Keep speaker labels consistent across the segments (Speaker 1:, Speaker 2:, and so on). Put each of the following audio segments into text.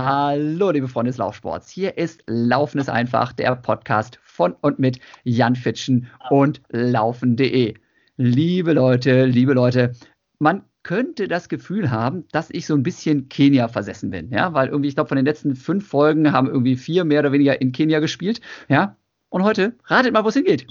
Speaker 1: Hallo, liebe Freunde des Laufsports. Hier ist Laufen ist einfach, der Podcast von und mit Jan Fitschen und laufen.de. Liebe Leute, liebe Leute, man könnte das Gefühl haben, dass ich so ein bisschen Kenia versessen bin, ja, weil irgendwie, ich glaube, von den letzten fünf Folgen haben irgendwie vier mehr oder weniger in Kenia gespielt, ja. Und heute, ratet mal, wo es hingeht.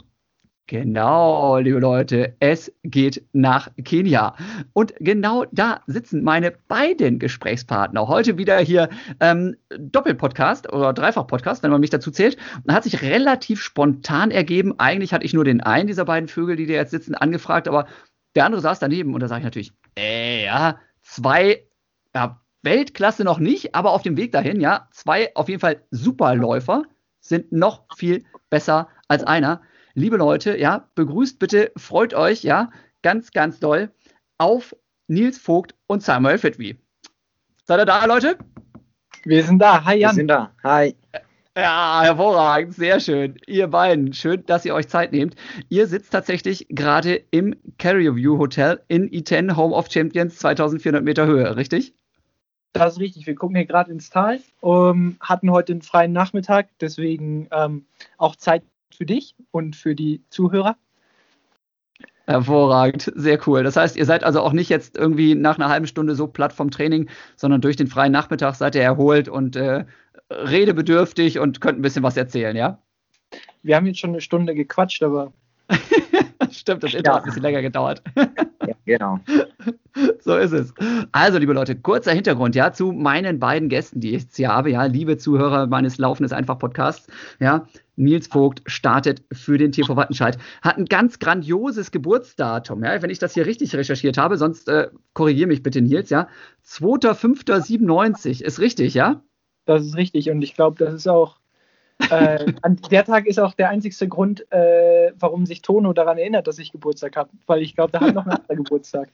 Speaker 1: Genau, liebe Leute, es geht nach Kenia. Und genau da sitzen meine beiden Gesprächspartner. Heute wieder hier ähm, Doppelpodcast oder Dreifach-Podcast, wenn man mich dazu zählt. Hat sich relativ spontan ergeben. Eigentlich hatte ich nur den einen dieser beiden Vögel, die da jetzt sitzen, angefragt, aber der andere saß daneben und da sage ich natürlich, äh, ja, zwei, ja, Weltklasse noch nicht, aber auf dem Weg dahin, ja, zwei auf jeden Fall Superläufer sind noch viel besser als einer liebe Leute, ja, begrüßt bitte, freut euch, ja, ganz, ganz doll auf Nils Vogt und Samuel Fitwi. Seid ihr da, Leute?
Speaker 2: Wir sind da.
Speaker 3: Hi, Jan. Wir sind da. Hi.
Speaker 1: Ja, hervorragend, sehr schön. Ihr beiden, schön, dass ihr euch Zeit nehmt. Ihr sitzt tatsächlich gerade im Carrier View Hotel in E10 Home of Champions 2400 Meter Höhe, richtig?
Speaker 2: Das ist richtig. Wir gucken hier gerade ins Tal, um, hatten heute einen freien Nachmittag, deswegen ähm, auch Zeit für dich und für die Zuhörer.
Speaker 1: Hervorragend, sehr cool. Das heißt, ihr seid also auch nicht jetzt irgendwie nach einer halben Stunde so platt vom Training, sondern durch den freien Nachmittag seid ihr erholt und äh, redebedürftig und könnt ein bisschen was erzählen, ja?
Speaker 2: Wir haben jetzt schon eine Stunde gequatscht, aber.
Speaker 1: Stimmt, das Intro ja. hat ein bisschen länger gedauert.
Speaker 3: ja, genau.
Speaker 1: So ist es. Also, liebe Leute, kurzer Hintergrund, ja, zu meinen beiden Gästen, die ich jetzt hier habe, ja, liebe Zuhörer meines Laufendes einfach Podcasts, ja. Nils Vogt startet für den TV Wattenscheid. Hat ein ganz grandioses Geburtsdatum, ja, wenn ich das hier richtig recherchiert habe, sonst äh, korrigiere mich bitte, Nils, ja. 2.5.97 ist richtig, ja?
Speaker 2: Das ist richtig und ich glaube, das ist auch äh, an der Tag ist auch der einzigste Grund, äh, warum sich Tono daran erinnert, dass ich Geburtstag habe, weil ich glaube, da hat noch ein anderer Geburtstag.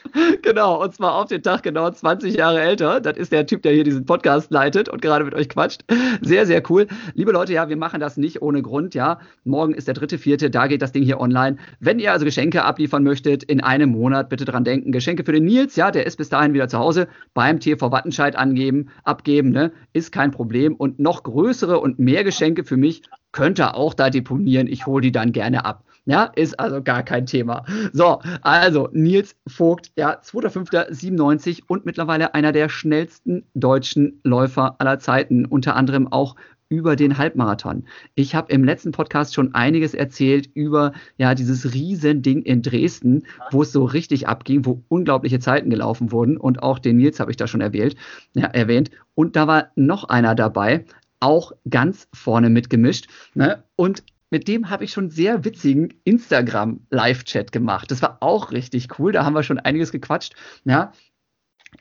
Speaker 1: Genau, und zwar auf den Tag genau 20 Jahre älter. Das ist der Typ, der hier diesen Podcast leitet und gerade mit euch quatscht. Sehr, sehr cool. Liebe Leute, ja, wir machen das nicht ohne Grund, ja. Morgen ist der dritte, vierte, da geht das Ding hier online. Wenn ihr also Geschenke abliefern möchtet, in einem Monat, bitte dran denken. Geschenke für den Nils, ja, der ist bis dahin wieder zu Hause. Beim TV Wattenscheid angeben, abgeben, ne, ist kein Problem. Und noch größere und mehr Geschenke für mich könnt ihr auch da deponieren. Ich hole die dann gerne ab. Ja, ist also gar kein Thema. So, also Nils Vogt, ja, 2.5.97 und mittlerweile einer der schnellsten deutschen Läufer aller Zeiten, unter anderem auch über den Halbmarathon. Ich habe im letzten Podcast schon einiges erzählt über ja dieses Riesending in Dresden, wo es so richtig abging, wo unglaubliche Zeiten gelaufen wurden und auch den Nils habe ich da schon erwähnt, ja, erwähnt. Und da war noch einer dabei, auch ganz vorne mitgemischt. Ne? Und mit dem habe ich schon sehr witzigen Instagram-Live-Chat gemacht. Das war auch richtig cool. Da haben wir schon einiges gequatscht. Ja,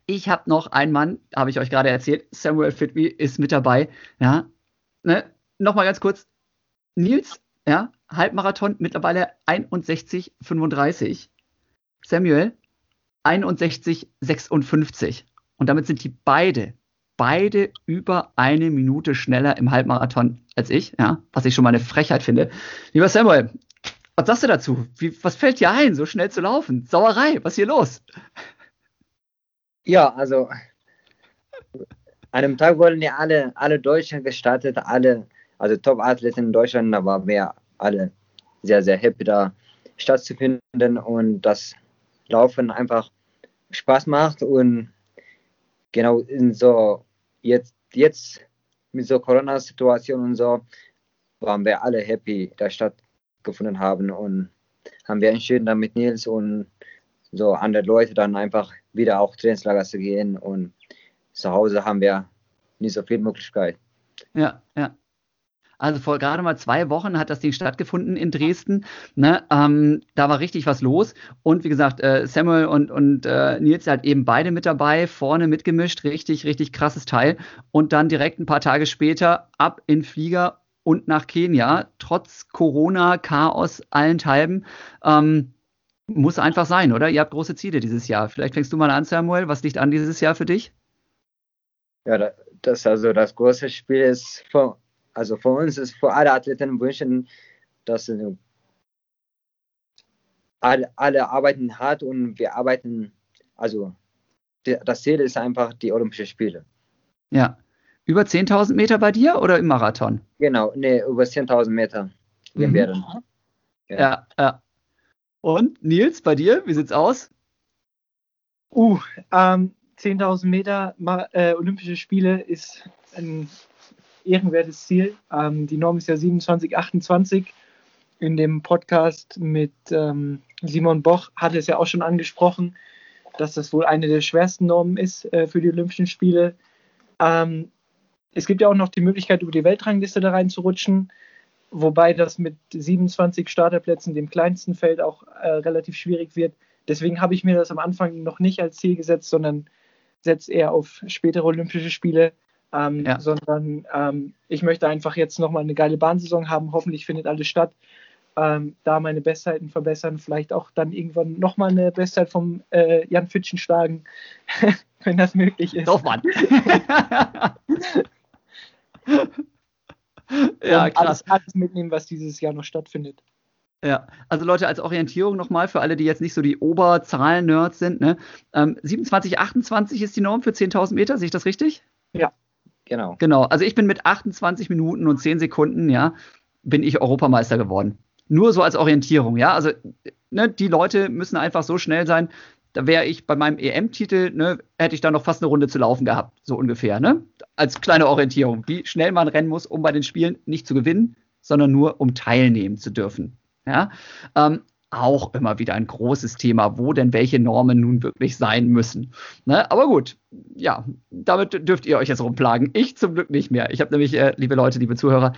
Speaker 1: ich habe noch einen Mann, habe ich euch gerade erzählt, Samuel Fitby ist mit dabei. Ja, ne? nochmal ganz kurz. Nils, ja, Halbmarathon mittlerweile 61,35. Samuel 61,56. Und damit sind die beide beide über eine Minute schneller im Halbmarathon als ich, ja, was ich schon mal eine Frechheit finde. Lieber Samuel, was sagst du dazu? Wie, was fällt dir ein, so schnell zu laufen? Sauerei, was ist hier los?
Speaker 3: Ja, also an einem Tag wurden ja alle, alle Deutschen gestartet, alle, also Top-Athleten in Deutschland, da waren wir alle sehr, sehr happy, da stattzufinden und das Laufen einfach Spaß macht und genau in so jetzt, jetzt mit so Corona-Situation und so waren wir alle happy, dass stattgefunden haben und haben wir entschieden, dann mit Nils und so andere Leute dann einfach wieder auch Trainingslager zu gehen und zu Hause haben wir nicht so viel Möglichkeit.
Speaker 1: Ja, ja. Also vor gerade mal zwei Wochen hat das Ding stattgefunden in Dresden. Ne? Ähm, da war richtig was los. Und wie gesagt, äh, Samuel und, und äh, Nils halt eben beide mit dabei, vorne mitgemischt. Richtig, richtig krasses Teil. Und dann direkt ein paar Tage später ab in Flieger und nach Kenia. Trotz Corona, Chaos allenthalben. Ähm, muss einfach sein, oder? Ihr habt große Ziele dieses Jahr. Vielleicht fängst du mal an, Samuel. Was liegt an dieses Jahr für dich?
Speaker 3: Ja, das also das große Spiel ist vor also für uns ist für alle Athleten wünschen, dass alle, alle arbeiten hart und wir arbeiten, also das Ziel ist einfach die Olympischen Spiele.
Speaker 1: Ja. Über 10.000 Meter bei dir oder im Marathon?
Speaker 3: Genau, nee, über 10.000 Meter
Speaker 1: Mhm.
Speaker 3: werden.
Speaker 1: Ja, ja. Und Nils, bei dir, wie sieht's aus?
Speaker 2: Uh, ähm, 10.000 Meter äh, Olympische Spiele ist ein ehrenwertes Ziel. Ähm, die Norm ist ja 27, 28. In dem Podcast mit ähm, Simon Boch hat es ja auch schon angesprochen, dass das wohl eine der schwersten Normen ist äh, für die Olympischen Spiele. Ähm, es gibt ja auch noch die Möglichkeit, über die Weltrangliste da reinzurutschen, wobei das mit 27 Starterplätzen, dem kleinsten Feld, auch äh, relativ schwierig wird. Deswegen habe ich mir das am Anfang noch nicht als Ziel gesetzt, sondern setze eher auf spätere Olympische Spiele. Ähm,
Speaker 1: Ja.
Speaker 2: Sondern ähm, ich möchte einfach jetzt nochmal eine geile Bahnsaison haben. Hoffentlich findet alles statt. Ähm, da meine Bestzeiten verbessern, vielleicht auch dann irgendwann nochmal eine Bestzeit vom äh, Jan Fitschen schlagen, wenn das möglich ist.
Speaker 1: Doch, Mann. ja, krass.
Speaker 2: alles, alles mitnehmen, was dieses Jahr noch stattfindet.
Speaker 1: Ja, also Leute, als Orientierung nochmal für alle, die jetzt nicht so die Oberzahlen-Nerds sind, ne? Ähm, 27, 28 ist die Norm für 10.000 Meter, sehe ich das richtig?
Speaker 3: Genau.
Speaker 1: Genau, also ich bin mit 28 Minuten und 10 Sekunden, ja, bin ich Europameister geworden. Nur so als Orientierung, ja. Also, ne, die Leute müssen einfach so schnell sein. Da wäre ich bei meinem EM-Titel, ne, hätte ich da noch fast eine Runde zu laufen gehabt, so ungefähr, ne? Als kleine Orientierung, wie schnell man rennen muss, um bei den Spielen nicht zu gewinnen, sondern nur um teilnehmen zu dürfen. Ja. Ähm, auch immer wieder ein großes Thema, wo denn welche Normen nun wirklich sein müssen. Ne? Aber gut, ja, damit dürft ihr euch jetzt rumplagen. Ich zum Glück nicht mehr. Ich habe nämlich, äh, liebe Leute, liebe Zuhörer,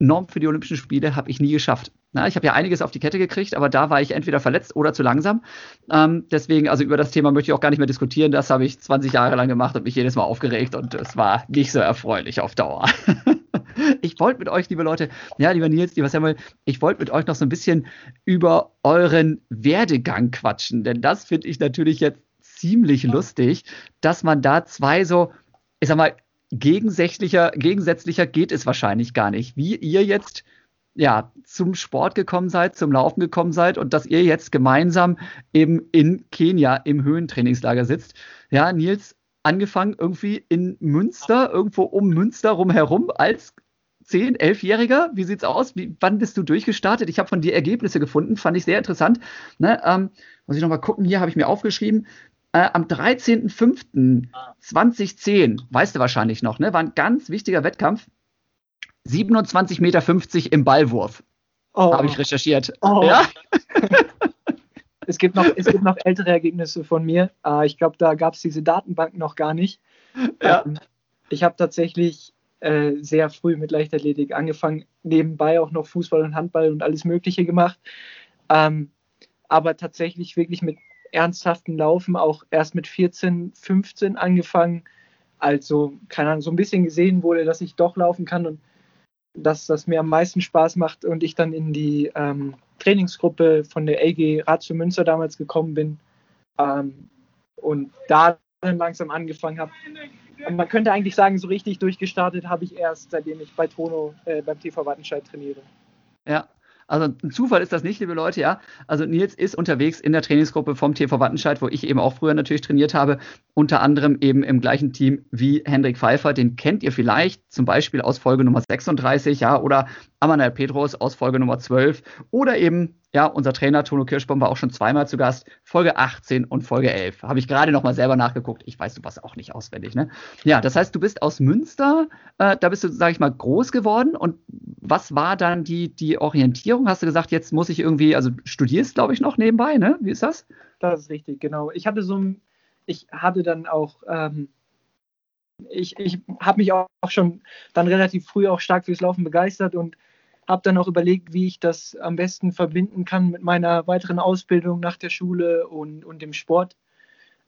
Speaker 1: Norm für die Olympischen Spiele habe ich nie geschafft. Na, ich habe ja einiges auf die Kette gekriegt, aber da war ich entweder verletzt oder zu langsam. Ähm, deswegen, also über das Thema möchte ich auch gar nicht mehr diskutieren. Das habe ich 20 Jahre lang gemacht und mich jedes Mal aufgeregt und es war nicht so erfreulich auf Dauer. ich wollte mit euch, liebe Leute, ja, lieber Nils, lieber Samuel, ich wollte mit euch noch so ein bisschen über euren Werdegang quatschen, denn das finde ich natürlich jetzt ziemlich lustig, dass man da zwei so, ich sag mal, gegensätzlicher, gegensätzlicher geht es wahrscheinlich gar nicht. Wie ihr jetzt ja zum Sport gekommen seid, zum Laufen gekommen seid und dass ihr jetzt gemeinsam eben in Kenia im Höhentrainingslager sitzt. Ja, Nils, angefangen irgendwie in Münster, irgendwo um Münster rumherum als 10, 11-Jähriger. Wie sieht's aus? Wie, wann bist du durchgestartet? Ich habe von dir Ergebnisse gefunden, fand ich sehr interessant. Ne, ähm, muss ich nochmal gucken, hier habe ich mir aufgeschrieben. Äh, am 13.05.2010, weißt du wahrscheinlich noch, ne, war ein ganz wichtiger Wettkampf. 27,50 Meter im Ballwurf,
Speaker 2: Oh,
Speaker 1: habe ich recherchiert.
Speaker 2: oh.
Speaker 1: Ja?
Speaker 2: Es, gibt noch, es gibt noch ältere Ergebnisse von mir. Äh, ich glaube, da gab es diese Datenbank noch gar nicht.
Speaker 1: Ja.
Speaker 2: Ähm, ich habe tatsächlich äh, sehr früh mit Leichtathletik angefangen, nebenbei auch noch Fußball und Handball und alles Mögliche gemacht. Ähm, aber tatsächlich wirklich mit ernsthaften Laufen auch erst mit 14, 15 angefangen. Also, keine Ahnung, so ein bisschen gesehen wurde, dass ich doch laufen kann und dass das mir am meisten Spaß macht und ich dann in die ähm, Trainingsgruppe von der AG Ratio Münster damals gekommen bin ähm, und da dann langsam angefangen habe. Man könnte eigentlich sagen, so richtig durchgestartet habe ich erst, seitdem ich bei Tono äh, beim TV Wattenscheid trainiere.
Speaker 1: Ja. Also ein Zufall ist das nicht, liebe Leute, ja. Also Nils ist unterwegs in der Trainingsgruppe vom TV Wattenscheid, wo ich eben auch früher natürlich trainiert habe, unter anderem eben im gleichen Team wie Hendrik Pfeiffer, den kennt ihr vielleicht zum Beispiel aus Folge Nummer 36, ja, oder Amanal Petros aus Folge Nummer 12 oder eben, ja, unser Trainer Tono Kirschbaum war auch schon zweimal zu Gast, Folge 18 und Folge 11. Habe ich gerade nochmal selber nachgeguckt. Ich weiß, du warst auch nicht auswendig, ne? Ja, das heißt, du bist aus Münster, äh, da bist du, sag ich mal, groß geworden und was war dann die, die Orientierung? Hast du gesagt, jetzt muss ich irgendwie, also studierst, glaube ich, noch nebenbei, ne? Wie ist das?
Speaker 2: Das ist richtig, genau. Ich hatte so ein, ich hatte dann auch, ähm, ich, ich habe mich auch schon dann relativ früh auch stark fürs Laufen begeistert und habe dann auch überlegt, wie ich das am besten verbinden kann mit meiner weiteren Ausbildung nach der Schule und, und dem Sport.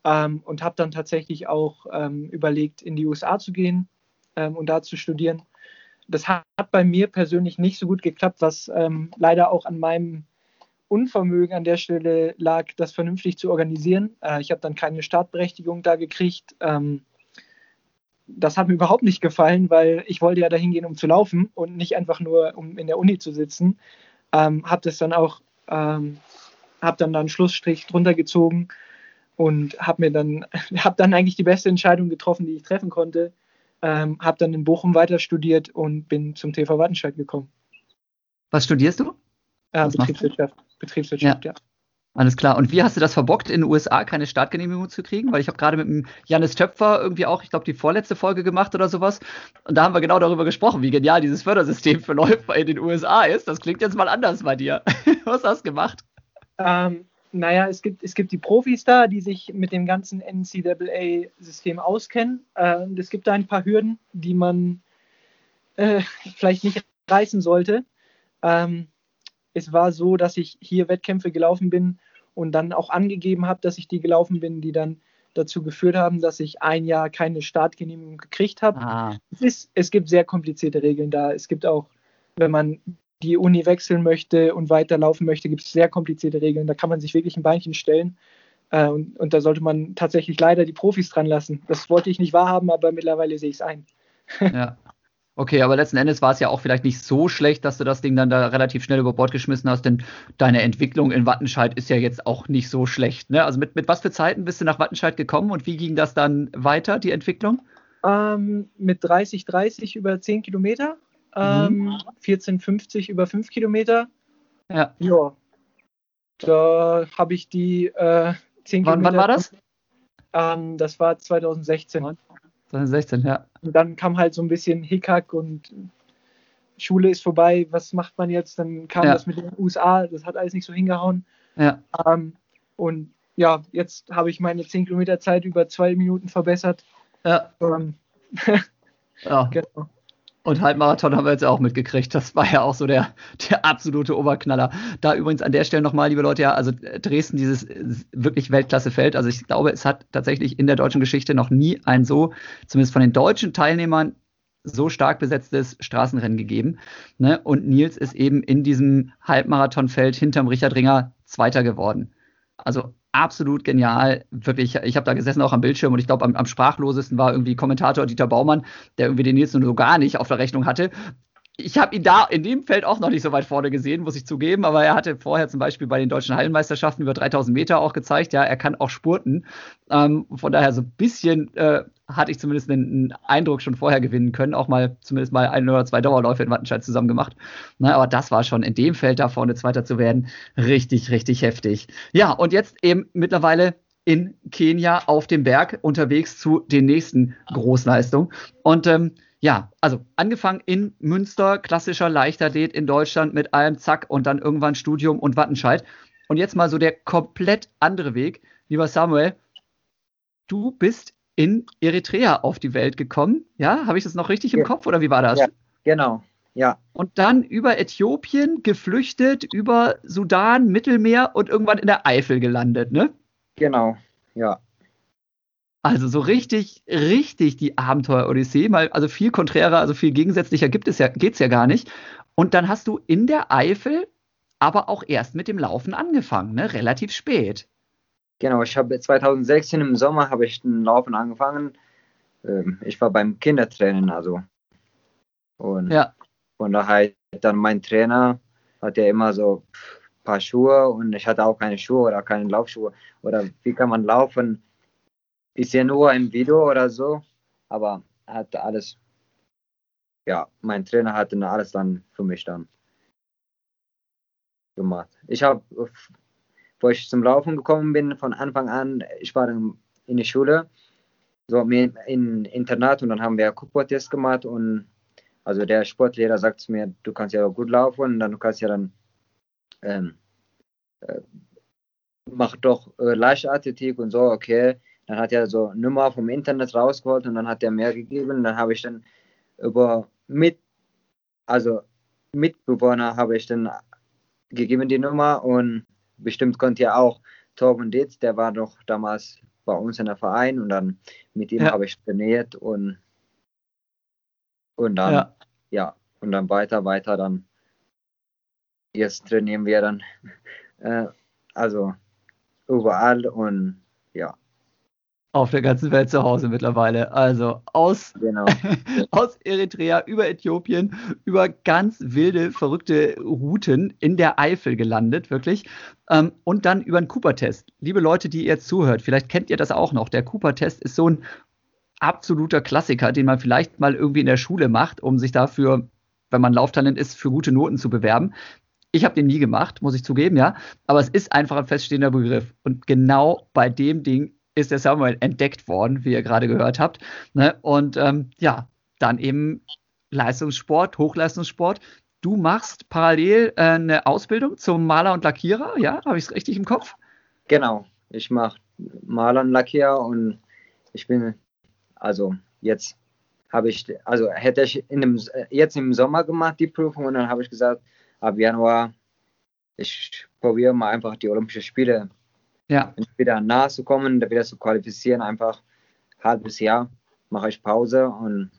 Speaker 2: Ähm, und habe dann tatsächlich auch ähm, überlegt, in die USA zu gehen ähm, und da zu studieren. Das hat bei mir persönlich nicht so gut geklappt, was ähm, leider auch an meinem Unvermögen an der Stelle lag, das vernünftig zu organisieren. Äh, ich habe dann keine Startberechtigung da gekriegt. Ähm, das hat mir überhaupt nicht gefallen, weil ich wollte ja dahin gehen, um zu laufen und nicht einfach nur, um in der Uni zu sitzen. Ähm, habe das dann auch, ähm, habe dann da einen Schlussstrich drunter gezogen und habe mir dann, habe dann eigentlich die beste Entscheidung getroffen, die ich treffen konnte. Ähm, habe dann in Bochum weiter studiert und bin zum TV Wattenscheid gekommen.
Speaker 1: Was studierst du?
Speaker 2: Äh,
Speaker 1: Was?
Speaker 2: Betriebswirtschaft. Betriebswirtschaft, ja.
Speaker 1: Alles klar. Und wie hast du das verbockt, in den USA keine Startgenehmigung zu kriegen? Weil ich habe gerade mit dem Janis Töpfer irgendwie auch, ich glaube, die vorletzte Folge gemacht oder sowas. Und da haben wir genau darüber gesprochen, wie genial dieses Fördersystem für Läufer in den USA ist. Das klingt jetzt mal anders bei dir. Was hast du gemacht?
Speaker 2: Ähm, naja, es gibt, es gibt die Profis da, die sich mit dem ganzen NCAA-System auskennen. Äh, und es gibt da ein paar Hürden, die man äh, vielleicht nicht reißen sollte. Ähm, es war so, dass ich hier Wettkämpfe gelaufen bin und dann auch angegeben habe, dass ich die gelaufen bin, die dann dazu geführt haben, dass ich ein Jahr keine Startgenehmigung gekriegt habe.
Speaker 1: Ah,
Speaker 2: Es, ist, es gibt sehr komplizierte Regeln da. Es gibt auch, wenn man die Uni wechseln möchte und weiterlaufen möchte, gibt es sehr komplizierte Regeln. Da kann man sich wirklich ein Beinchen stellen. Äh, und, und da sollte man tatsächlich leider die Profis dran lassen. Das wollte ich nicht wahrhaben, aber mittlerweile sehe ich es ein.
Speaker 1: ja. Okay, aber letzten Endes war es ja auch vielleicht nicht so schlecht, dass du das Ding dann da relativ schnell über Bord geschmissen hast, denn deine Entwicklung in Wattenscheid ist ja jetzt auch nicht so schlecht. Ne? Also mit, mit was für Zeiten bist du nach Wattenscheid gekommen und wie ging das dann weiter, die Entwicklung?
Speaker 2: Ähm, mit 30, 30 über 10 Kilometer, ähm, 14, 50 über 5 Kilometer.
Speaker 1: Ja.
Speaker 2: Ja, da habe ich die äh, 10
Speaker 1: Wann, wann war das?
Speaker 2: Ähm, das war 2016.
Speaker 1: 2016, ja.
Speaker 2: Und dann kam halt so ein bisschen Hickhack und Schule ist vorbei, was macht man jetzt? Dann kam
Speaker 1: Ja.
Speaker 2: das mit den USA, das hat alles nicht so hingehauen.
Speaker 1: Ja,
Speaker 2: Ähm, und ja, jetzt habe ich meine 10 Kilometer Zeit über zwei Minuten verbessert.
Speaker 1: ja,
Speaker 2: Ähm,
Speaker 1: ja.
Speaker 2: genau.
Speaker 1: Und Halbmarathon haben wir jetzt auch mitgekriegt. Das war ja auch so der, der absolute Oberknaller. Da übrigens an der Stelle nochmal, liebe Leute, ja, also Dresden, dieses wirklich Weltklassefeld. Also ich glaube, es hat tatsächlich in der deutschen Geschichte noch nie ein so, zumindest von den deutschen Teilnehmern, so stark besetztes Straßenrennen gegeben. Ne? Und Nils ist eben in diesem Halbmarathonfeld hinterm Richard Ringer Zweiter geworden. Also absolut genial. Wirklich, ich habe da gesessen auch am Bildschirm und ich glaube, am, am sprachlosesten war irgendwie Kommentator Dieter Baumann, der irgendwie den nur so gar nicht auf der Rechnung hatte. Ich habe ihn da in dem Feld auch noch nicht so weit vorne gesehen, muss ich zugeben, aber er hatte vorher zum Beispiel bei den deutschen Hallenmeisterschaften über 3000 Meter auch gezeigt, ja, er kann auch spurten. Ähm, von daher so ein bisschen äh, hatte ich zumindest einen, Eindruck schon vorher gewinnen können, auch mal zumindest mal ein oder zwei Dauerläufe in Wattenscheid zusammen gemacht. Na, aber das war schon in dem Feld da vorne Zweiter zu werden, richtig, richtig heftig. Ja, und jetzt eben mittlerweile in Kenia auf dem Berg unterwegs zu den nächsten Großleistungen. Und ähm, ja, also angefangen in Münster, klassischer Leichtathlet in Deutschland mit allem Zack und dann irgendwann Studium und Wattenscheid. Und jetzt mal so der komplett andere Weg. Lieber Samuel, du bist in Eritrea auf die Welt gekommen. Ja, habe ich das noch richtig im
Speaker 3: Ja.
Speaker 1: Kopf oder wie war das?
Speaker 3: Ja. Genau, ja,
Speaker 1: Und dann über Äthiopien geflüchtet, über Sudan, Mittelmeer und irgendwann in der Eifel gelandet, ne?
Speaker 3: genau, ja.
Speaker 1: Also so richtig, richtig die Abenteuer-Odyssee, mal, also viel konträrer, also viel gegensätzlicher gibt es ja, geht's ja gar nicht. Und dann hast du in der Eifel aber auch erst mit dem Laufen angefangen, ne? Relativ spät.
Speaker 3: Genau, ich habe 2016 im Sommer habe ich den Laufen angefangen. Ähm, ich war beim Kindertraining, also. Und
Speaker 1: Ja,
Speaker 3: von daher dann mein Trainer hat ja immer so ein paar Schuhe und ich hatte auch keine Schuhe oder keine Laufschuhe. Oder wie kann man laufen? Ich sehe nur im Video oder so, aber er hat alles, ja, mein Trainer hat dann alles dann für mich dann gemacht. Ich habe, wo ich zum Laufen gekommen bin, von Anfang an, ich war in der Schule, so mir in Internat und dann haben wir Cooper-Test gemacht und also der Sportlehrer sagt zu mir, du kannst ja gut laufen und dann du kannst ja dann ähm, äh, mach doch äh, Leichtathletik und so, okay. Dann hat er so Nummer vom Internet rausgeholt und dann hat er mehr gegeben. Dann habe ich dann über mit, also Mitbewohner habe ich dann gegeben die Nummer und bestimmt konnte ja auch Torben Ditz, der war doch damals bei uns in der Verein und dann mit ihm
Speaker 1: Ja.
Speaker 3: habe ich trainiert und und dann
Speaker 1: ja.
Speaker 3: ja, und dann weiter, weiter, dann jetzt trainieren wir dann äh, also überall und
Speaker 1: Auf der ganzen Welt zu Hause mittlerweile. Also aus
Speaker 3: genau.
Speaker 1: aus Eritrea über Äthiopien, über ganz wilde, verrückte Routen in der Eifel gelandet, wirklich. Ähm, und dann über einen Cooper-Test. Liebe Leute, die ihr zuhört, vielleicht kennt ihr das auch noch. Der Cooper-Test ist so ein absoluter Klassiker, den man vielleicht mal irgendwie in der Schule macht, um sich dafür, wenn man Lauftalent ist, für gute Noten zu bewerben. Ich habe den nie gemacht, muss ich zugeben, ja. Aber es ist einfach ein feststehender Begriff. Und genau bei dem Ding ist der Samuel entdeckt worden, wie ihr gerade gehört habt. Ne? Und ähm, ja, dann eben Leistungssport, Hochleistungssport. Du machst parallel äh, eine Ausbildung zum Maler und Lackierer, ja? Habe ich es richtig im Kopf?
Speaker 3: Genau. Ich mache Maler und Lackierer und ich bin, also jetzt habe ich, also hätte ich in dem, jetzt im Sommer gemacht die Prüfung und dann habe ich gesagt, ab Januar, ich probiere mal einfach die Olympischen Spiele
Speaker 1: ja.
Speaker 3: wieder nahe zu kommen, wieder zu qualifizieren, einfach ein halbes Jahr mache ich Pause und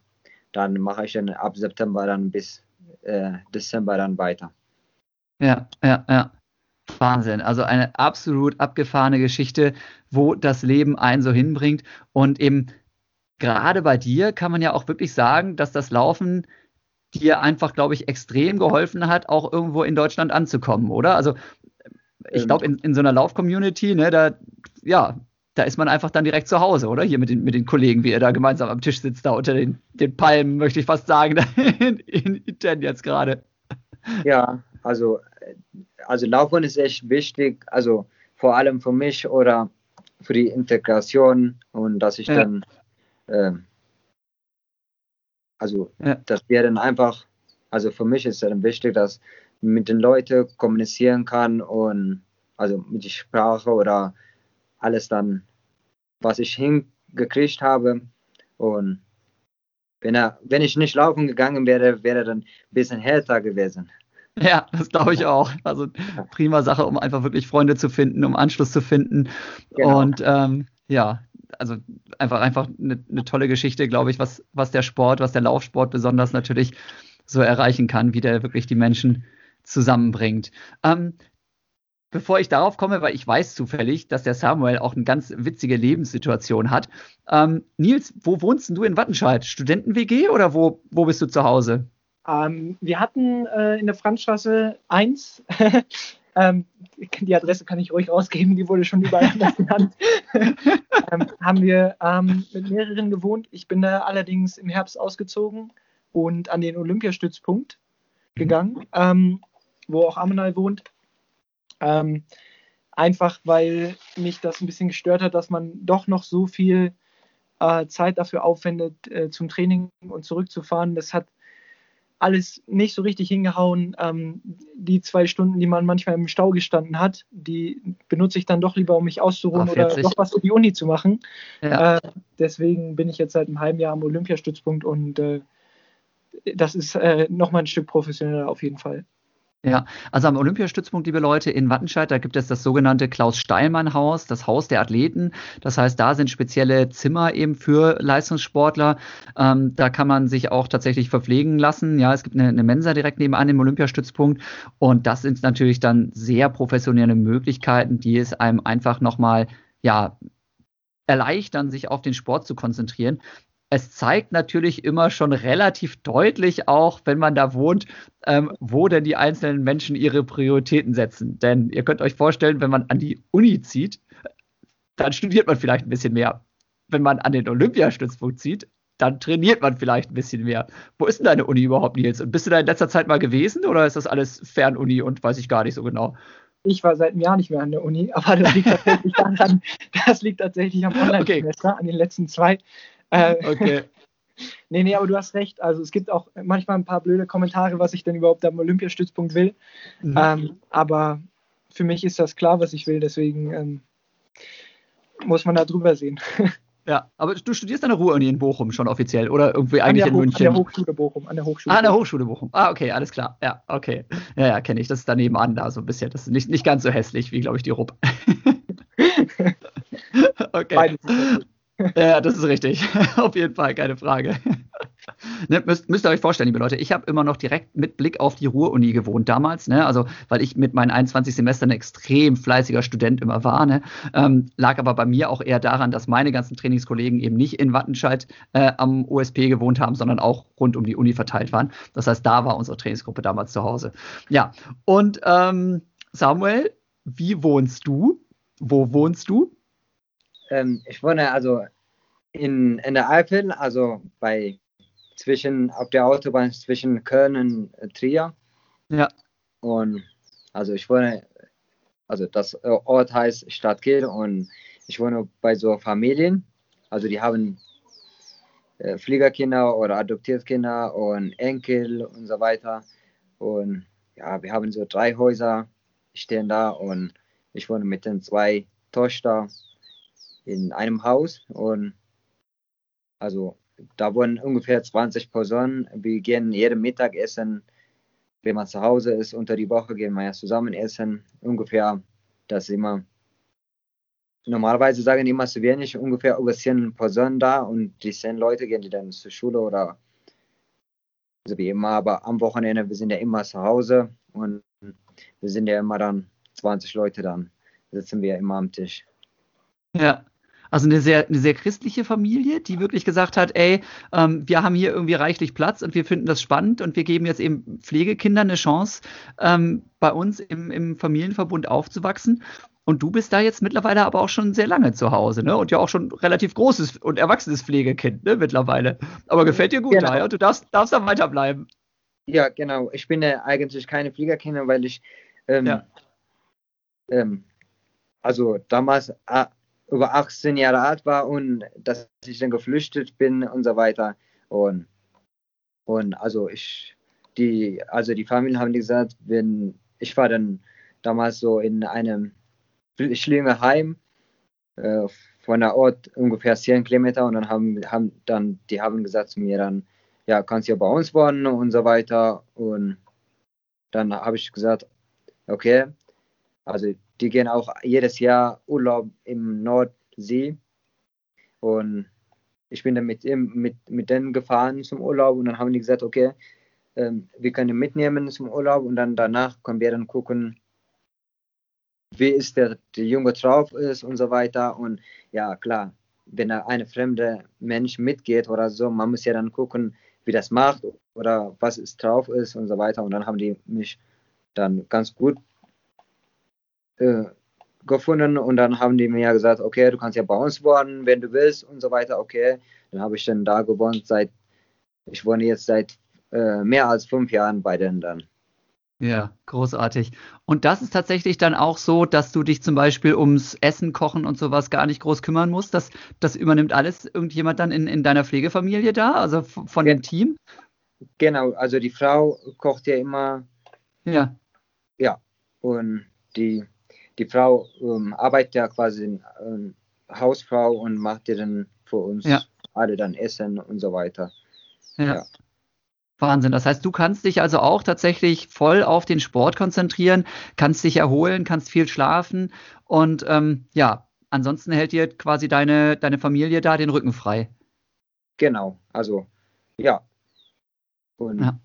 Speaker 3: dann mache ich dann ab September dann bis äh, Dezember dann weiter.
Speaker 1: Ja, ja, ja. Wahnsinn. Also eine absolut abgefahrene Geschichte, wo das Leben einen so hinbringt. Und eben gerade bei dir kann man ja auch wirklich sagen, dass das Laufen dir einfach, glaube ich, extrem geholfen hat, auch irgendwo in Deutschland anzukommen, oder? Also ich glaube, in, in so einer Lauf-Community, ne, da, ja, da ist man einfach dann direkt zu Hause, oder? Hier mit den, mit den Kollegen, wie ihr da gemeinsam am Tisch sitzt, da unter den, den Palmen, möchte ich fast sagen, in, in jetzt gerade.
Speaker 3: Ja, also, also Laufen ist echt wichtig, also vor allem für mich oder für die Integration und dass ich ja. dann, äh, also, ja. dass wir dann einfach, also für mich ist es dann wichtig, dass mit den Leuten kommunizieren kann und also mit der Sprache oder alles dann, was ich hingekriegt habe. Und wenn, er, wenn ich nicht laufen gegangen wäre, wäre er dann ein bisschen härter gewesen.
Speaker 1: Ja, das glaube ich auch. Also prima Sache, um einfach wirklich Freunde zu finden, um Anschluss zu finden. Genau. Und ähm, ja, also einfach einfach eine, eine tolle Geschichte, glaube ich, was, was der Sport, was der Laufsport besonders natürlich so erreichen kann, wie der wirklich die Menschen zusammenbringt. Ähm, bevor ich darauf komme, weil ich weiß zufällig, dass der Samuel auch eine ganz witzige Lebenssituation hat. Ähm, Nils, wo wohnst du in Wattenscheid? Studenten-WG oder wo, wo bist du zu Hause?
Speaker 2: Ähm, wir hatten äh, in der Franzstraße 1, ähm, die Adresse kann ich ruhig rausgeben, die wurde schon überall genannt, ähm, haben wir ähm, mit mehreren gewohnt. Ich bin da allerdings im Herbst ausgezogen und an den Olympiastützpunkt mhm. gegangen. Mhm wo auch Amenai wohnt. Ähm, einfach weil mich das ein bisschen gestört hat, dass man doch noch so viel äh, Zeit dafür aufwendet, äh, zum Training und zurückzufahren. Das hat alles nicht so richtig hingehauen. Ähm, die zwei Stunden, die man manchmal im Stau gestanden hat, die benutze ich dann doch lieber, um mich auszuruhen oder doch was für die Uni zu machen. Ja. Äh, deswegen bin ich jetzt seit einem halben Jahr am Olympiastützpunkt und äh, das ist äh, nochmal ein Stück professioneller auf jeden Fall.
Speaker 1: Ja, also am Olympiastützpunkt, liebe Leute, in Wattenscheid, da gibt es das sogenannte Klaus-Steilmann-Haus, das Haus der Athleten. Das heißt, da sind spezielle Zimmer eben für Leistungssportler. Ähm, da kann man sich auch tatsächlich verpflegen lassen. Ja, es gibt eine, eine Mensa direkt nebenan im Olympiastützpunkt. Und das sind natürlich dann sehr professionelle Möglichkeiten, die es einem einfach nochmal, ja, erleichtern, sich auf den Sport zu konzentrieren es zeigt natürlich immer schon relativ deutlich auch, wenn man da wohnt, ähm, wo denn die einzelnen Menschen ihre Prioritäten setzen. Denn ihr könnt euch vorstellen, wenn man an die Uni zieht, dann studiert man vielleicht ein bisschen mehr. Wenn man an den Olympiastützpunkt zieht, dann trainiert man vielleicht ein bisschen mehr. Wo ist denn deine Uni überhaupt, Nils? Und bist du da in letzter Zeit mal gewesen oder ist das alles Fernuni und weiß ich gar nicht so genau?
Speaker 2: Ich war seit einem Jahr nicht mehr an der Uni, aber das liegt tatsächlich daran, das liegt tatsächlich am Online-Semester, okay. an den letzten zwei. Äh, okay. nee, nee, aber du hast recht. Also es gibt auch manchmal ein paar blöde Kommentare, was ich denn überhaupt am Olympiastützpunkt will. Mhm. Ähm, aber für mich ist das klar, was ich will. Deswegen ähm, muss man da drüber sehen.
Speaker 1: Ja, aber du studierst an der Ruhr-Uni in Bochum schon offiziell oder irgendwie eigentlich in München?
Speaker 2: An der Hochschule Bochum. An der Hochschule
Speaker 1: ah, an der Hochschule Bochum. Ah, okay, alles klar. Ja, okay. Ja, ja, kenne ich. Das ist daneben an da so ein bisschen. Das ist nicht, nicht ganz so hässlich wie, glaube ich, die RUB. okay. Beides ja, das ist richtig. auf jeden Fall, keine Frage. ne, müsst, müsst, ihr euch vorstellen, liebe Leute, ich habe immer noch direkt mit Blick auf die Ruhr-Uni gewohnt damals, ne? Also, weil ich mit meinen 21 Semestern ein extrem fleißiger Student immer war, ne? Ähm, lag aber bei mir auch eher daran, dass meine ganzen Trainingskollegen eben nicht in Wattenscheid äh, am USP gewohnt haben, sondern auch rund um die Uni verteilt waren. Das heißt, da war unsere Trainingsgruppe damals zu Hause. Ja, und ähm, Samuel, wie wohnst du? Wo wohnst du?
Speaker 3: Ähm, ich wohne also In, in der Eifel, also bei zwischen auf der Autobahn zwischen Köln und äh, Trier.
Speaker 1: Ja.
Speaker 3: Und also ich wohne, also das äh, Ort heißt Stadtkiel und ich wohne bei so Familien. Also die haben äh, Fliegerkinder oder Adoptierkinder und Enkel und so weiter. Und ja, wir haben so drei Häuser stehen da und ich wohne mit den zwei Töchtern in einem Haus und also da wohnen ungefähr 20 Personen. Wir gehen jeden Mittag essen. Wenn man zu Hause ist, unter die Woche gehen wir ja zusammen essen. Ungefähr, das immer. Normalerweise sagen die immer zu wenig, ungefähr über 10 Personen da und die 10 Leute gehen die dann zur Schule oder so wie immer. Aber am Wochenende, wir sind ja immer zu Hause und wir sind ja immer dann 20 Leute dann, sitzen wir immer am Tisch.
Speaker 1: Ja. Also eine sehr, eine sehr christliche Familie, die wirklich gesagt hat, ey, ähm, wir haben hier irgendwie reichlich Platz und wir finden das spannend und wir geben jetzt eben Pflegekindern eine Chance, ähm, bei uns im, im Familienverbund aufzuwachsen. Und du bist da jetzt mittlerweile aber auch schon sehr lange zu Hause, ne? Und ja auch schon relativ großes und erwachsenes Pflegekind, ne, mittlerweile. Aber gefällt dir gut
Speaker 3: genau.
Speaker 1: da, ja? Du darfst, darfst da weiterbleiben.
Speaker 3: Ja, genau. Ich bin ja eigentlich keine Pflegerkinder, weil ich ähm, ja. ähm, also damals ah, über 18 Jahre alt war und dass ich dann geflüchtet bin und so weiter. Und, und also ich, die, also die Familien haben gesagt, wenn ich war dann damals so in einem Schlingerheim äh, von der Ort ungefähr 10 Kilometer und dann haben, haben dann, die haben gesagt zu mir dann, ja, kannst ja bei uns wohnen und so weiter. Und dann habe ich gesagt, okay, also die gehen auch jedes Jahr Urlaub im Nordsee. Und ich bin dann mit, mit, mit denen gefahren zum Urlaub und dann haben die gesagt, okay, ähm, wir können mitnehmen zum Urlaub und dann danach können wir dann gucken, wie ist der, der Junge drauf ist und so weiter. Und ja, klar, wenn da eine fremde Mensch mitgeht oder so, man muss ja dann gucken, wie das macht oder was es drauf ist und so weiter. Und dann haben die mich dann ganz gut äh, gefunden und dann haben die mir gesagt, okay, du kannst ja bei uns wohnen, wenn du willst und so weiter, okay. Dann habe ich dann da gewohnt seit, ich wohne jetzt seit äh, mehr als fünf Jahren bei denen dann.
Speaker 1: Ja, großartig. Und das ist tatsächlich dann auch so, dass du dich zum Beispiel ums Essen, Kochen und sowas gar nicht groß kümmern musst. Das, das übernimmt alles irgendjemand dann in, in deiner Pflegefamilie da, also von dem Team?
Speaker 3: Genau, also die Frau kocht ja immer.
Speaker 1: Ja.
Speaker 3: Ja, und die die Frau ähm, arbeitet ja quasi ähm, Hausfrau und macht ja dann für uns ja. alle dann Essen und so weiter.
Speaker 1: Ja. ja. Wahnsinn. Das heißt, du kannst dich also auch tatsächlich voll auf den Sport konzentrieren, kannst dich erholen, kannst viel schlafen und ähm, ja, ansonsten hält dir quasi deine, deine Familie da den Rücken frei.
Speaker 3: Genau, also ja.
Speaker 1: Und ja.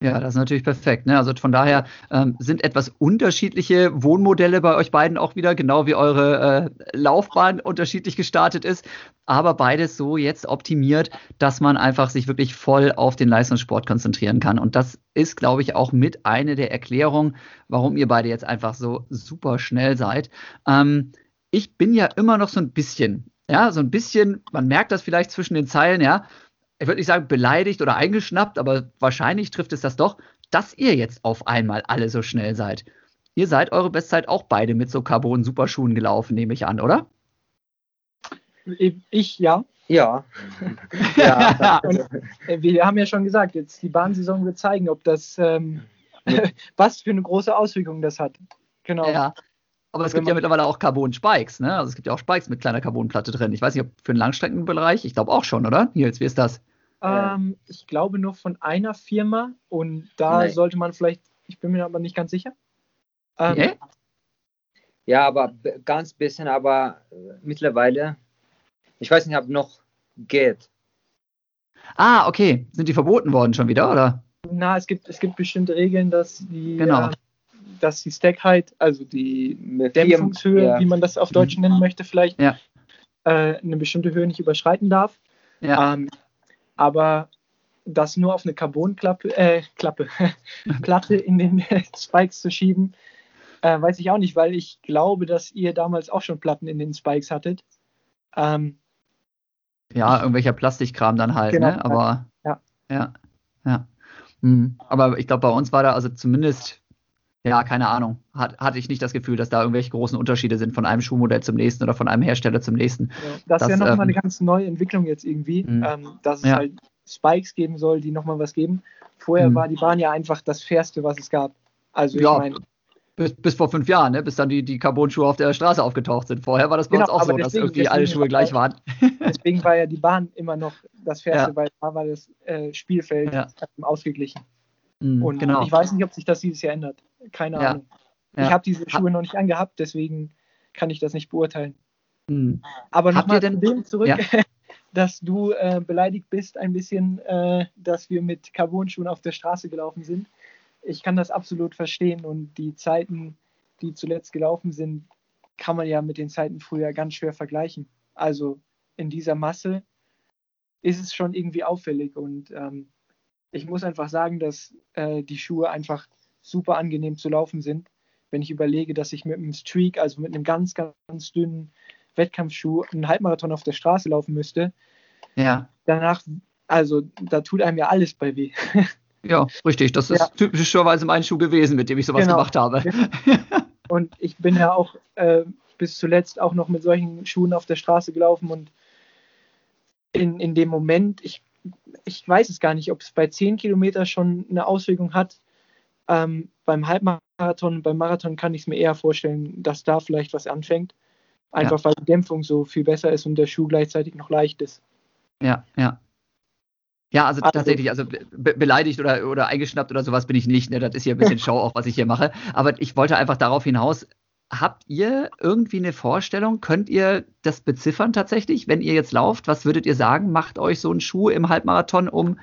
Speaker 1: Ja, das ist natürlich perfekt. Ne? Also von daher ähm, sind etwas unterschiedliche Wohnmodelle bei euch beiden auch wieder, genau wie eure äh, Laufbahn unterschiedlich gestartet ist, aber beides so jetzt optimiert, dass man einfach sich wirklich voll auf den Leistungssport konzentrieren kann. Und das ist, glaube ich, auch mit eine der Erklärungen, warum ihr beide jetzt einfach so super schnell seid. Ähm, ich bin ja immer noch so ein bisschen, ja, so ein bisschen, man merkt das vielleicht zwischen den Zeilen, ja, ich würde nicht sagen beleidigt oder eingeschnappt, aber wahrscheinlich trifft es das doch, dass ihr jetzt auf einmal alle so schnell seid. Ihr seid eure Bestzeit auch beide mit so Carbon-Superschuhen gelaufen, nehme ich an, oder?
Speaker 2: Ich ja.
Speaker 3: Ja.
Speaker 2: ja. Und, äh, wir haben ja schon gesagt, jetzt die Bahnsaison wird zeigen, ob das ähm, was für eine große Auswirkung das hat.
Speaker 1: Genau. Ja. Aber es gibt ja mittlerweile auch Carbon-Spikes, ne? Also es gibt ja auch Spikes mit kleiner Carbonplatte drin. Ich weiß nicht, ob für den Langstreckenbereich, ich glaube auch schon, oder? Nils, wie ist das?
Speaker 2: Ähm, ich glaube nur von einer Firma und da Nein. sollte man vielleicht, ich bin mir aber nicht ganz sicher.
Speaker 3: Ähm, okay. Ja, aber ganz bisschen, aber äh, mittlerweile, ich weiß nicht, ob noch geht.
Speaker 1: Ah, okay. Sind die verboten worden schon wieder, oder?
Speaker 2: Na, es gibt, es gibt bestimmte Regeln, dass die,
Speaker 1: genau.
Speaker 2: äh, dass die Stackheit, also die Dämpfungshöhe, ja. wie man das auf Deutsch nennen möchte, vielleicht
Speaker 1: ja.
Speaker 2: äh, eine bestimmte Höhe nicht überschreiten darf.
Speaker 1: Ja. Ähm,
Speaker 2: aber das nur auf eine Carbonklappe, äh, Klappe, Platte in den Spikes zu schieben, äh, weiß ich auch nicht, weil ich glaube, dass ihr damals auch schon Platten in den Spikes hattet. Ähm,
Speaker 1: ja, irgendwelcher Plastikkram dann halt,
Speaker 2: Genau,
Speaker 1: ne? Aber
Speaker 2: ja.
Speaker 1: ja, ja. Hm. Aber ich glaube, bei uns war da also zumindest, ja, keine Ahnung, hat, hatte ich nicht das Gefühl, dass da irgendwelche großen Unterschiede sind von einem Schuhmodell zum nächsten oder von einem Hersteller zum nächsten.
Speaker 2: Ja, Das,
Speaker 1: Das,
Speaker 2: ist ja nochmal
Speaker 1: ähm,
Speaker 2: eine ganz neue Entwicklung jetzt irgendwie,
Speaker 1: Mhm.
Speaker 2: ähm, dass es
Speaker 1: Ja.
Speaker 2: halt Spikes geben soll, die nochmal was geben. Vorher
Speaker 1: Mhm.
Speaker 2: war die Bahn ja einfach das Fairste, was es gab. Also ich
Speaker 1: Ja,
Speaker 2: meine,
Speaker 1: Bis, bis vor fünf Jahren, ne? bis dann die, die Carbon-Schuhe auf der Straße aufgetaucht sind. Vorher war das bei
Speaker 2: Genau,
Speaker 1: uns auch so, dass
Speaker 2: deswegen-
Speaker 1: irgendwie alle Schuhe gleich waren.
Speaker 2: deswegen war ja die Bahn immer noch das Fairste,
Speaker 1: Ja.
Speaker 2: weil da war das äh, Spielfeld
Speaker 1: Ja.
Speaker 2: ausgeglichen.
Speaker 1: Hm,
Speaker 2: Und
Speaker 1: genau.
Speaker 2: ich weiß nicht, ob sich das dieses Jahr ändert. Keine
Speaker 1: Ja.
Speaker 2: Ahnung.
Speaker 1: Ja.
Speaker 2: Ich habe diese Schuhe noch nicht angehabt, deswegen kann ich das nicht beurteilen.
Speaker 1: Hm.
Speaker 2: Aber nochmal zu dem zurück,
Speaker 1: Ja.
Speaker 2: dass du äh, beleidigt bist ein bisschen, äh, dass wir mit Carbon-Schuhen auf der Straße gelaufen sind. Ich kann das absolut verstehen und die Zeiten, die zuletzt gelaufen sind, kann man ja mit den Zeiten früher ganz schwer vergleichen. Also in dieser Masse ist es schon irgendwie auffällig und ähm, ich muss einfach sagen, dass äh, die Schuhe einfach super angenehm zu laufen sind. Wenn ich überlege, dass ich mit einem Streak, also mit einem ganz, ganz dünnen Wettkampfschuh, einen Halbmarathon auf der Straße laufen müsste,
Speaker 1: Ja.
Speaker 2: danach, also da tut einem ja alles bei weh.
Speaker 1: ja, richtig. Das ist
Speaker 2: Ja.
Speaker 1: typischerweise mein Schuh gewesen, mit dem ich sowas
Speaker 2: Genau.
Speaker 1: gemacht habe.
Speaker 2: Und ich bin ja auch äh, bis zuletzt auch noch mit solchen Schuhen auf der Straße gelaufen und in, in dem Moment, ich, ich weiß es gar nicht, ob es bei 10 Kilometer schon eine Auswirkung hat. Ähm, beim Halbmarathon, beim Marathon kann ich es mir eher vorstellen, dass da vielleicht was anfängt. Einfach weil die Dämpfung so viel besser ist und der Schuh gleichzeitig noch leicht ist.
Speaker 1: Ja, ja. Ja, also,
Speaker 2: Also-
Speaker 1: tatsächlich, also be beleidigt oder, oder eingeschnappt oder sowas bin ich nicht. Ne? Das ist hier ein bisschen Show auch, was ich hier mache. Aber ich wollte einfach darauf hinaus, habt ihr irgendwie eine Vorstellung? Könnt ihr das beziffern tatsächlich? Wenn ihr jetzt lauft, was würdet ihr sagen? Macht euch so ein Schuh im Halbmarathon um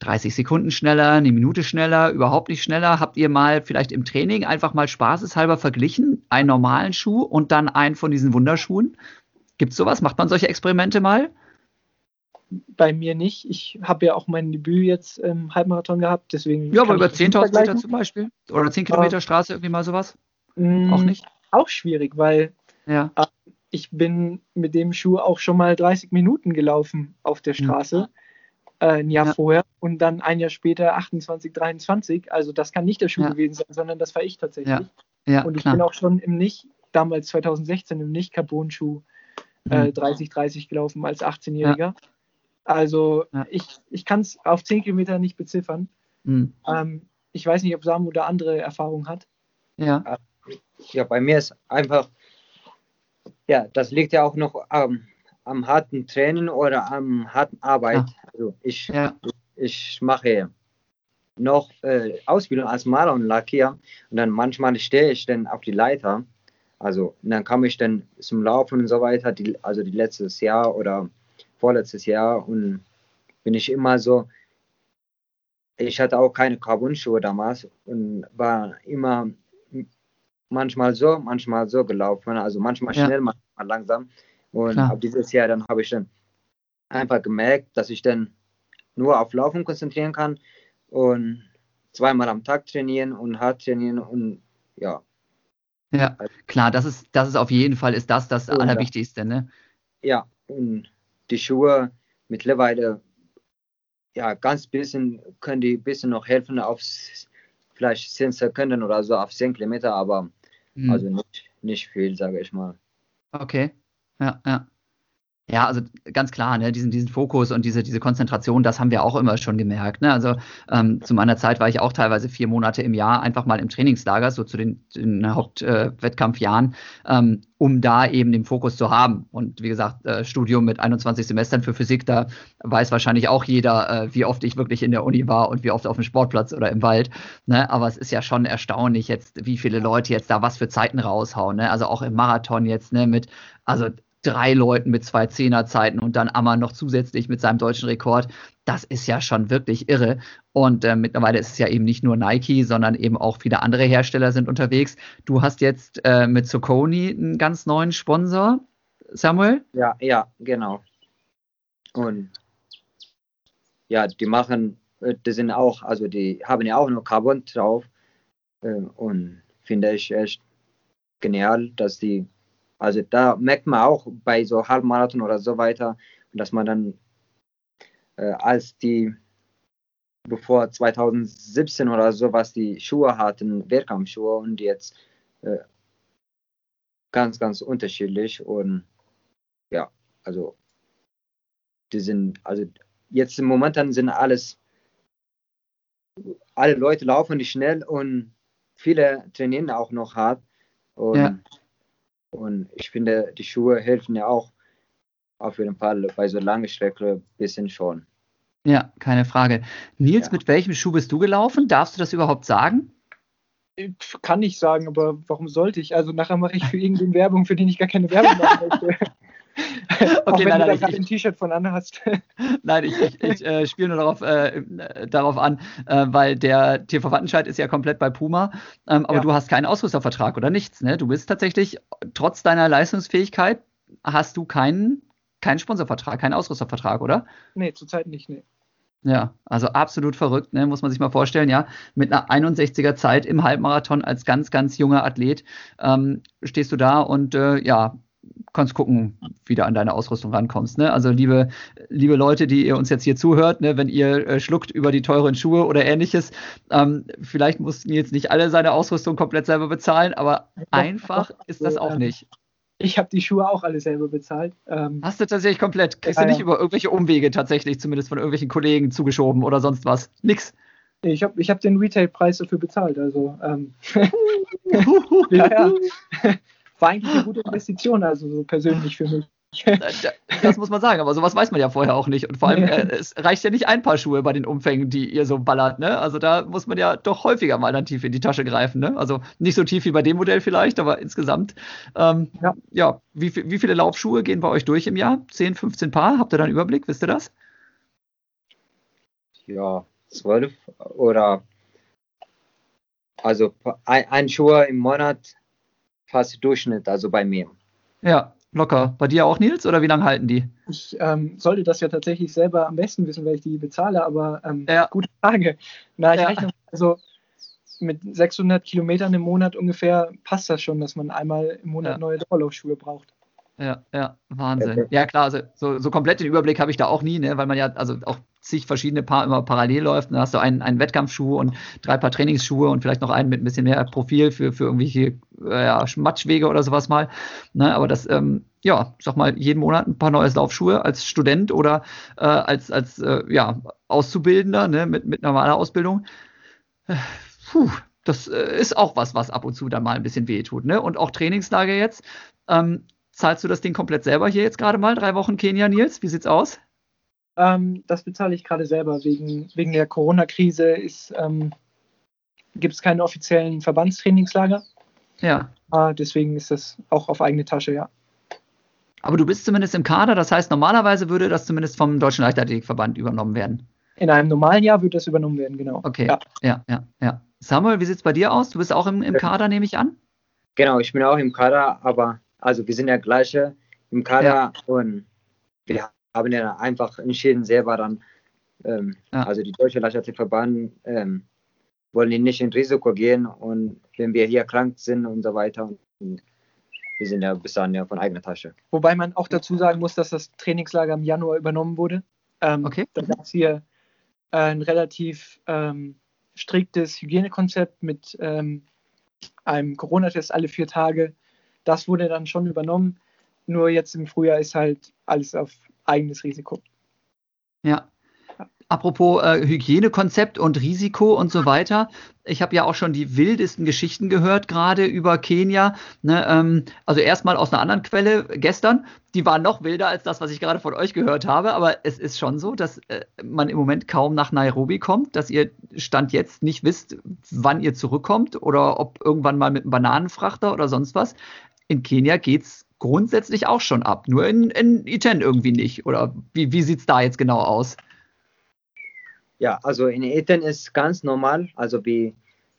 Speaker 1: 30 Sekunden schneller, eine Minute schneller, überhaupt nicht schneller? Habt ihr mal vielleicht im Training einfach mal spaßeshalber verglichen, einen normalen Schuh und dann einen von diesen Wunderschuhen? Gibt es sowas? Macht man solche Experimente mal?
Speaker 2: Bei mir nicht. Ich habe ja auch mein Debüt jetzt im Halbmarathon gehabt, deswegen.
Speaker 1: Ja, aber über
Speaker 2: ich das nicht
Speaker 1: 10.000 Meter zum Beispiel? Oder 10 Kilometer Straße, irgendwie mal sowas?
Speaker 2: Mm,
Speaker 1: Auch nicht?
Speaker 2: Auch schwierig, weil
Speaker 1: Ja.
Speaker 2: ich bin mit dem Schuh auch schon mal 30 Minuten gelaufen auf der
Speaker 1: Mhm.
Speaker 2: Äh, ein Jahr
Speaker 1: Ja.
Speaker 2: vorher und dann ein Jahr später 28, 23. Also das kann nicht der Schuh
Speaker 1: Ja.
Speaker 2: gewesen sein, sondern das war ich tatsächlich.
Speaker 1: Ja, Ja,
Speaker 2: und ich
Speaker 1: klar.
Speaker 2: bin auch schon im nicht, damals 2016 im Nicht-Carbon-Schuh äh,
Speaker 1: Mhm.
Speaker 2: 30, 30 gelaufen als 18-Jähriger. Also
Speaker 1: Ja.
Speaker 2: ich, ich kann es auf 10 Kilometer nicht beziffern.
Speaker 1: Mhm.
Speaker 2: Ähm, ich weiß nicht, ob Samu da andere Erfahrungen hat.
Speaker 1: Ja,
Speaker 3: Ja, bei mir ist einfach, ja, das liegt ja auch noch am, am harten Training oder am harten Arbeit. Also ich,
Speaker 1: ja,
Speaker 3: ich mache noch äh, Ausbildung als Maler und Lackier und dann manchmal stehe ich dann auf die Leiter. Also und dann komme ich dann zum Laufen und so weiter, die, also die letztes Jahr oder vorletztes Jahr und bin ich immer so, ich hatte auch keine Carbon-Schuhe damals und war immer manchmal so, manchmal so gelaufen, also manchmal
Speaker 1: Ja.
Speaker 3: schnell, manchmal langsam. Und
Speaker 1: Klar.
Speaker 3: ab dieses Jahr dann habe ich dann einfach gemerkt, dass ich dann nur auf Laufen konzentrieren kann und zweimal am Tag trainieren und hart trainieren und ja,
Speaker 1: ja. Klar, das ist, das ist auf jeden Fall ist das das
Speaker 3: Oh, ja.
Speaker 1: Allerwichtigste, ne?
Speaker 3: ja, und die Schuhe mittlerweile, ja, ganz bisschen können die ein bisschen noch helfen auf vielleicht 10 Sekunden oder so auf 10 Kilometer, aber
Speaker 1: Mhm.
Speaker 3: also nicht, nicht viel, sage ich mal.
Speaker 1: Okay. Ja, ja. Ja, also ganz klar, ne, diesen, diesen Fokus und diese, diese Konzentration, das haben wir auch immer schon gemerkt. Ne? Also ähm, zu meiner Zeit war ich auch teilweise vier Monate im Jahr einfach mal im Trainingslager, so zu den, den Hauptwettkampfjahren, äh, ähm, um da eben den Fokus zu haben. Und wie gesagt, äh, Studium mit 21 Semestern für Physik, da weiß wahrscheinlich auch jeder, äh, wie oft ich wirklich in der Uni war und wie oft auf dem Sportplatz oder im Wald. Ne? Aber es ist ja schon erstaunlich jetzt, wie viele Leute jetzt da was für Zeiten raushauen. Ne? Also auch im Marathon jetzt, ne, mit, also drei Leuten mit zwei Zehnerzeiten und dann Ammer noch zusätzlich mit seinem deutschen Rekord. Das ist ja schon wirklich irre. Und äh, mittlerweile ist es ja eben nicht nur Nike, sondern eben auch viele andere Hersteller sind unterwegs. Du hast jetzt äh, mit Soconi einen ganz neuen Sponsor, Samuel?
Speaker 3: Ja, ja, genau. Und ja, die machen, äh, die sind auch, also die haben ja auch noch Carbon drauf. Äh, Und finde ich echt genial, dass die also da merkt man auch bei so Halbmarathon oder so weiter, dass man dann äh, als die bevor 2017 oder so was die Schuhe hatten, Wehrkampfschuhe und jetzt äh, ganz, ganz unterschiedlich und ja, also die sind, also jetzt im Momentan sind alles, alle Leute laufen nicht schnell und viele trainieren auch noch hart und, ja. Und ich finde, die Schuhe helfen ja auch auf jeden Fall bei so langen Strecke ein bisschen schon.
Speaker 1: Ja, keine Frage. Nils, ja. mit welchem Schuh bist du gelaufen? Darfst du das überhaupt sagen?
Speaker 2: Kann ich sagen, aber warum sollte ich? Also nachher mache ich für irgendeine Werbung, für die ich gar keine Werbung machen möchte. okay, Auch wenn nein, du da ich, ein T-Shirt von Anne hast.
Speaker 1: nein, ich, ich, ich äh, spiele nur darauf, äh, darauf an, äh, weil der TV Wattenscheid ist ja komplett bei Puma, ähm, aber ja. du hast keinen Ausrüstervertrag oder nichts. Ne? Du bist tatsächlich, trotz deiner Leistungsfähigkeit, hast du keinen, keinen Sponsorvertrag, keinen Ausrüstervertrag, oder?
Speaker 2: Nee, zurzeit nicht, nee.
Speaker 1: Ja, also absolut verrückt, ne? muss man sich mal vorstellen, ja. Mit einer 61er Zeit im Halbmarathon als ganz, ganz junger Athlet ähm, stehst du da und äh, ja, kannst gucken, wie du an deine Ausrüstung rankommst. Ne? Also liebe, liebe Leute, die ihr uns jetzt hier zuhört, ne, wenn ihr äh, schluckt über die teuren Schuhe oder ähnliches, ähm, vielleicht mussten jetzt nicht alle seine Ausrüstung komplett selber bezahlen, aber einfach ist das auch nicht.
Speaker 2: Ich habe die Schuhe auch alle selber bezahlt.
Speaker 1: Ähm, Hast du tatsächlich komplett? Kriegst du nicht über irgendwelche Umwege tatsächlich, zumindest von irgendwelchen Kollegen zugeschoben oder sonst was? Nix.
Speaker 2: Ich habe ich hab den Retailpreis dafür bezahlt, also ähm, ja, ja. War eigentlich eine gute Investition, also so persönlich für mich.
Speaker 1: Das muss man sagen, aber sowas weiß man ja vorher auch nicht. Und vor allem, äh, es reicht ja nicht ein paar Schuhe bei den Umfängen, die ihr so ballert. Ne? Also da muss man ja doch häufiger mal dann tief in die Tasche greifen. Ne? Also nicht so tief wie bei dem Modell vielleicht, aber insgesamt. Ähm, ja, ja. Wie, wie viele Laufschuhe gehen bei euch durch im Jahr? 10, 15 Paar? Habt ihr da einen Überblick? Wisst ihr das?
Speaker 3: Ja, zwölf oder also ein, ein Schuh im Monat fast Durchschnitt, also bei mir.
Speaker 1: Ja, Locker. Bei dir auch, Nils? Oder wie lange halten die?
Speaker 2: Ich ähm, sollte das ja tatsächlich selber am besten wissen, weil ich die bezahle, aber ähm, ja. gute Frage. Na, ich ja. rechne, also mit 600 Kilometern im Monat ungefähr passt das schon, dass man einmal im Monat ja. neue Dauerlaufschuhe braucht.
Speaker 1: Ja, ja, Wahnsinn. Ja, klar, also so, so komplett den Überblick habe ich da auch nie, ne, weil man ja also auch zig verschiedene Paar immer parallel läuft. Da hast du einen, einen Wettkampfschuh und drei Paar Trainingsschuhe und vielleicht noch einen mit ein bisschen mehr Profil für, für irgendwelche äh, ja, Matschwege oder sowas mal. Ne, aber das, ähm, ja, sag mal, jeden Monat ein paar neue Laufschuhe als Student oder äh, als, als äh, ja, Auszubildender ne, mit, mit normaler Ausbildung. Puh, das äh, ist auch was, was ab und zu dann mal ein bisschen wehtut. Ne? Und auch Trainingslager jetzt. Ähm, Zahlst du das Ding komplett selber hier jetzt gerade mal? Drei Wochen Kenia, Nils? Wie sieht's aus?
Speaker 2: Ähm, das bezahle ich gerade selber. Wegen, wegen der Corona-Krise ähm, gibt es keine offiziellen Verbandstrainingslager.
Speaker 1: Ja.
Speaker 2: Äh, deswegen ist das auch auf eigene Tasche, ja.
Speaker 1: Aber du bist zumindest im Kader, das heißt, normalerweise würde das zumindest vom Deutschen Leichtathletikverband übernommen werden.
Speaker 2: In einem normalen Jahr würde das übernommen werden, genau.
Speaker 1: Okay, ja, ja, ja. ja. Samuel, wie sieht es bei dir aus? Du bist auch im, im Kader, nehme ich an?
Speaker 3: Genau, ich bin auch im Kader, aber also wir sind ja gleiche im Kader ja. und wir haben ja einfach entschieden selber dann, ähm, ja. also die Deutsche Leichtathletikverband ähm, wollen nicht in Risiko gehen und wenn wir hier krank sind und so weiter, und wir sind ja bis dann ja von eigener Tasche.
Speaker 2: Wobei man auch dazu sagen muss, dass das Trainingslager im Januar übernommen wurde. Ähm, okay. Da gab es hier äh, ein relativ ähm, striktes Hygienekonzept mit ähm, einem Corona-Test alle vier Tage das wurde dann schon übernommen. Nur jetzt im Frühjahr ist halt alles auf eigenes Risiko.
Speaker 1: Ja. Apropos äh, Hygienekonzept und Risiko und so weiter. Ich habe ja auch schon die wildesten Geschichten gehört, gerade über Kenia. Ne, ähm, also erstmal aus einer anderen Quelle gestern. Die waren noch wilder als das, was ich gerade von euch gehört habe. Aber es ist schon so, dass äh, man im Moment kaum nach Nairobi kommt, dass ihr Stand jetzt nicht wisst, wann ihr zurückkommt oder ob irgendwann mal mit einem Bananenfrachter oder sonst was in Kenia geht es grundsätzlich auch schon ab, nur in, in Iten irgendwie nicht. Oder wie, wie sieht es da jetzt genau aus?
Speaker 3: Ja, also in Iten ist ganz normal. Also wir,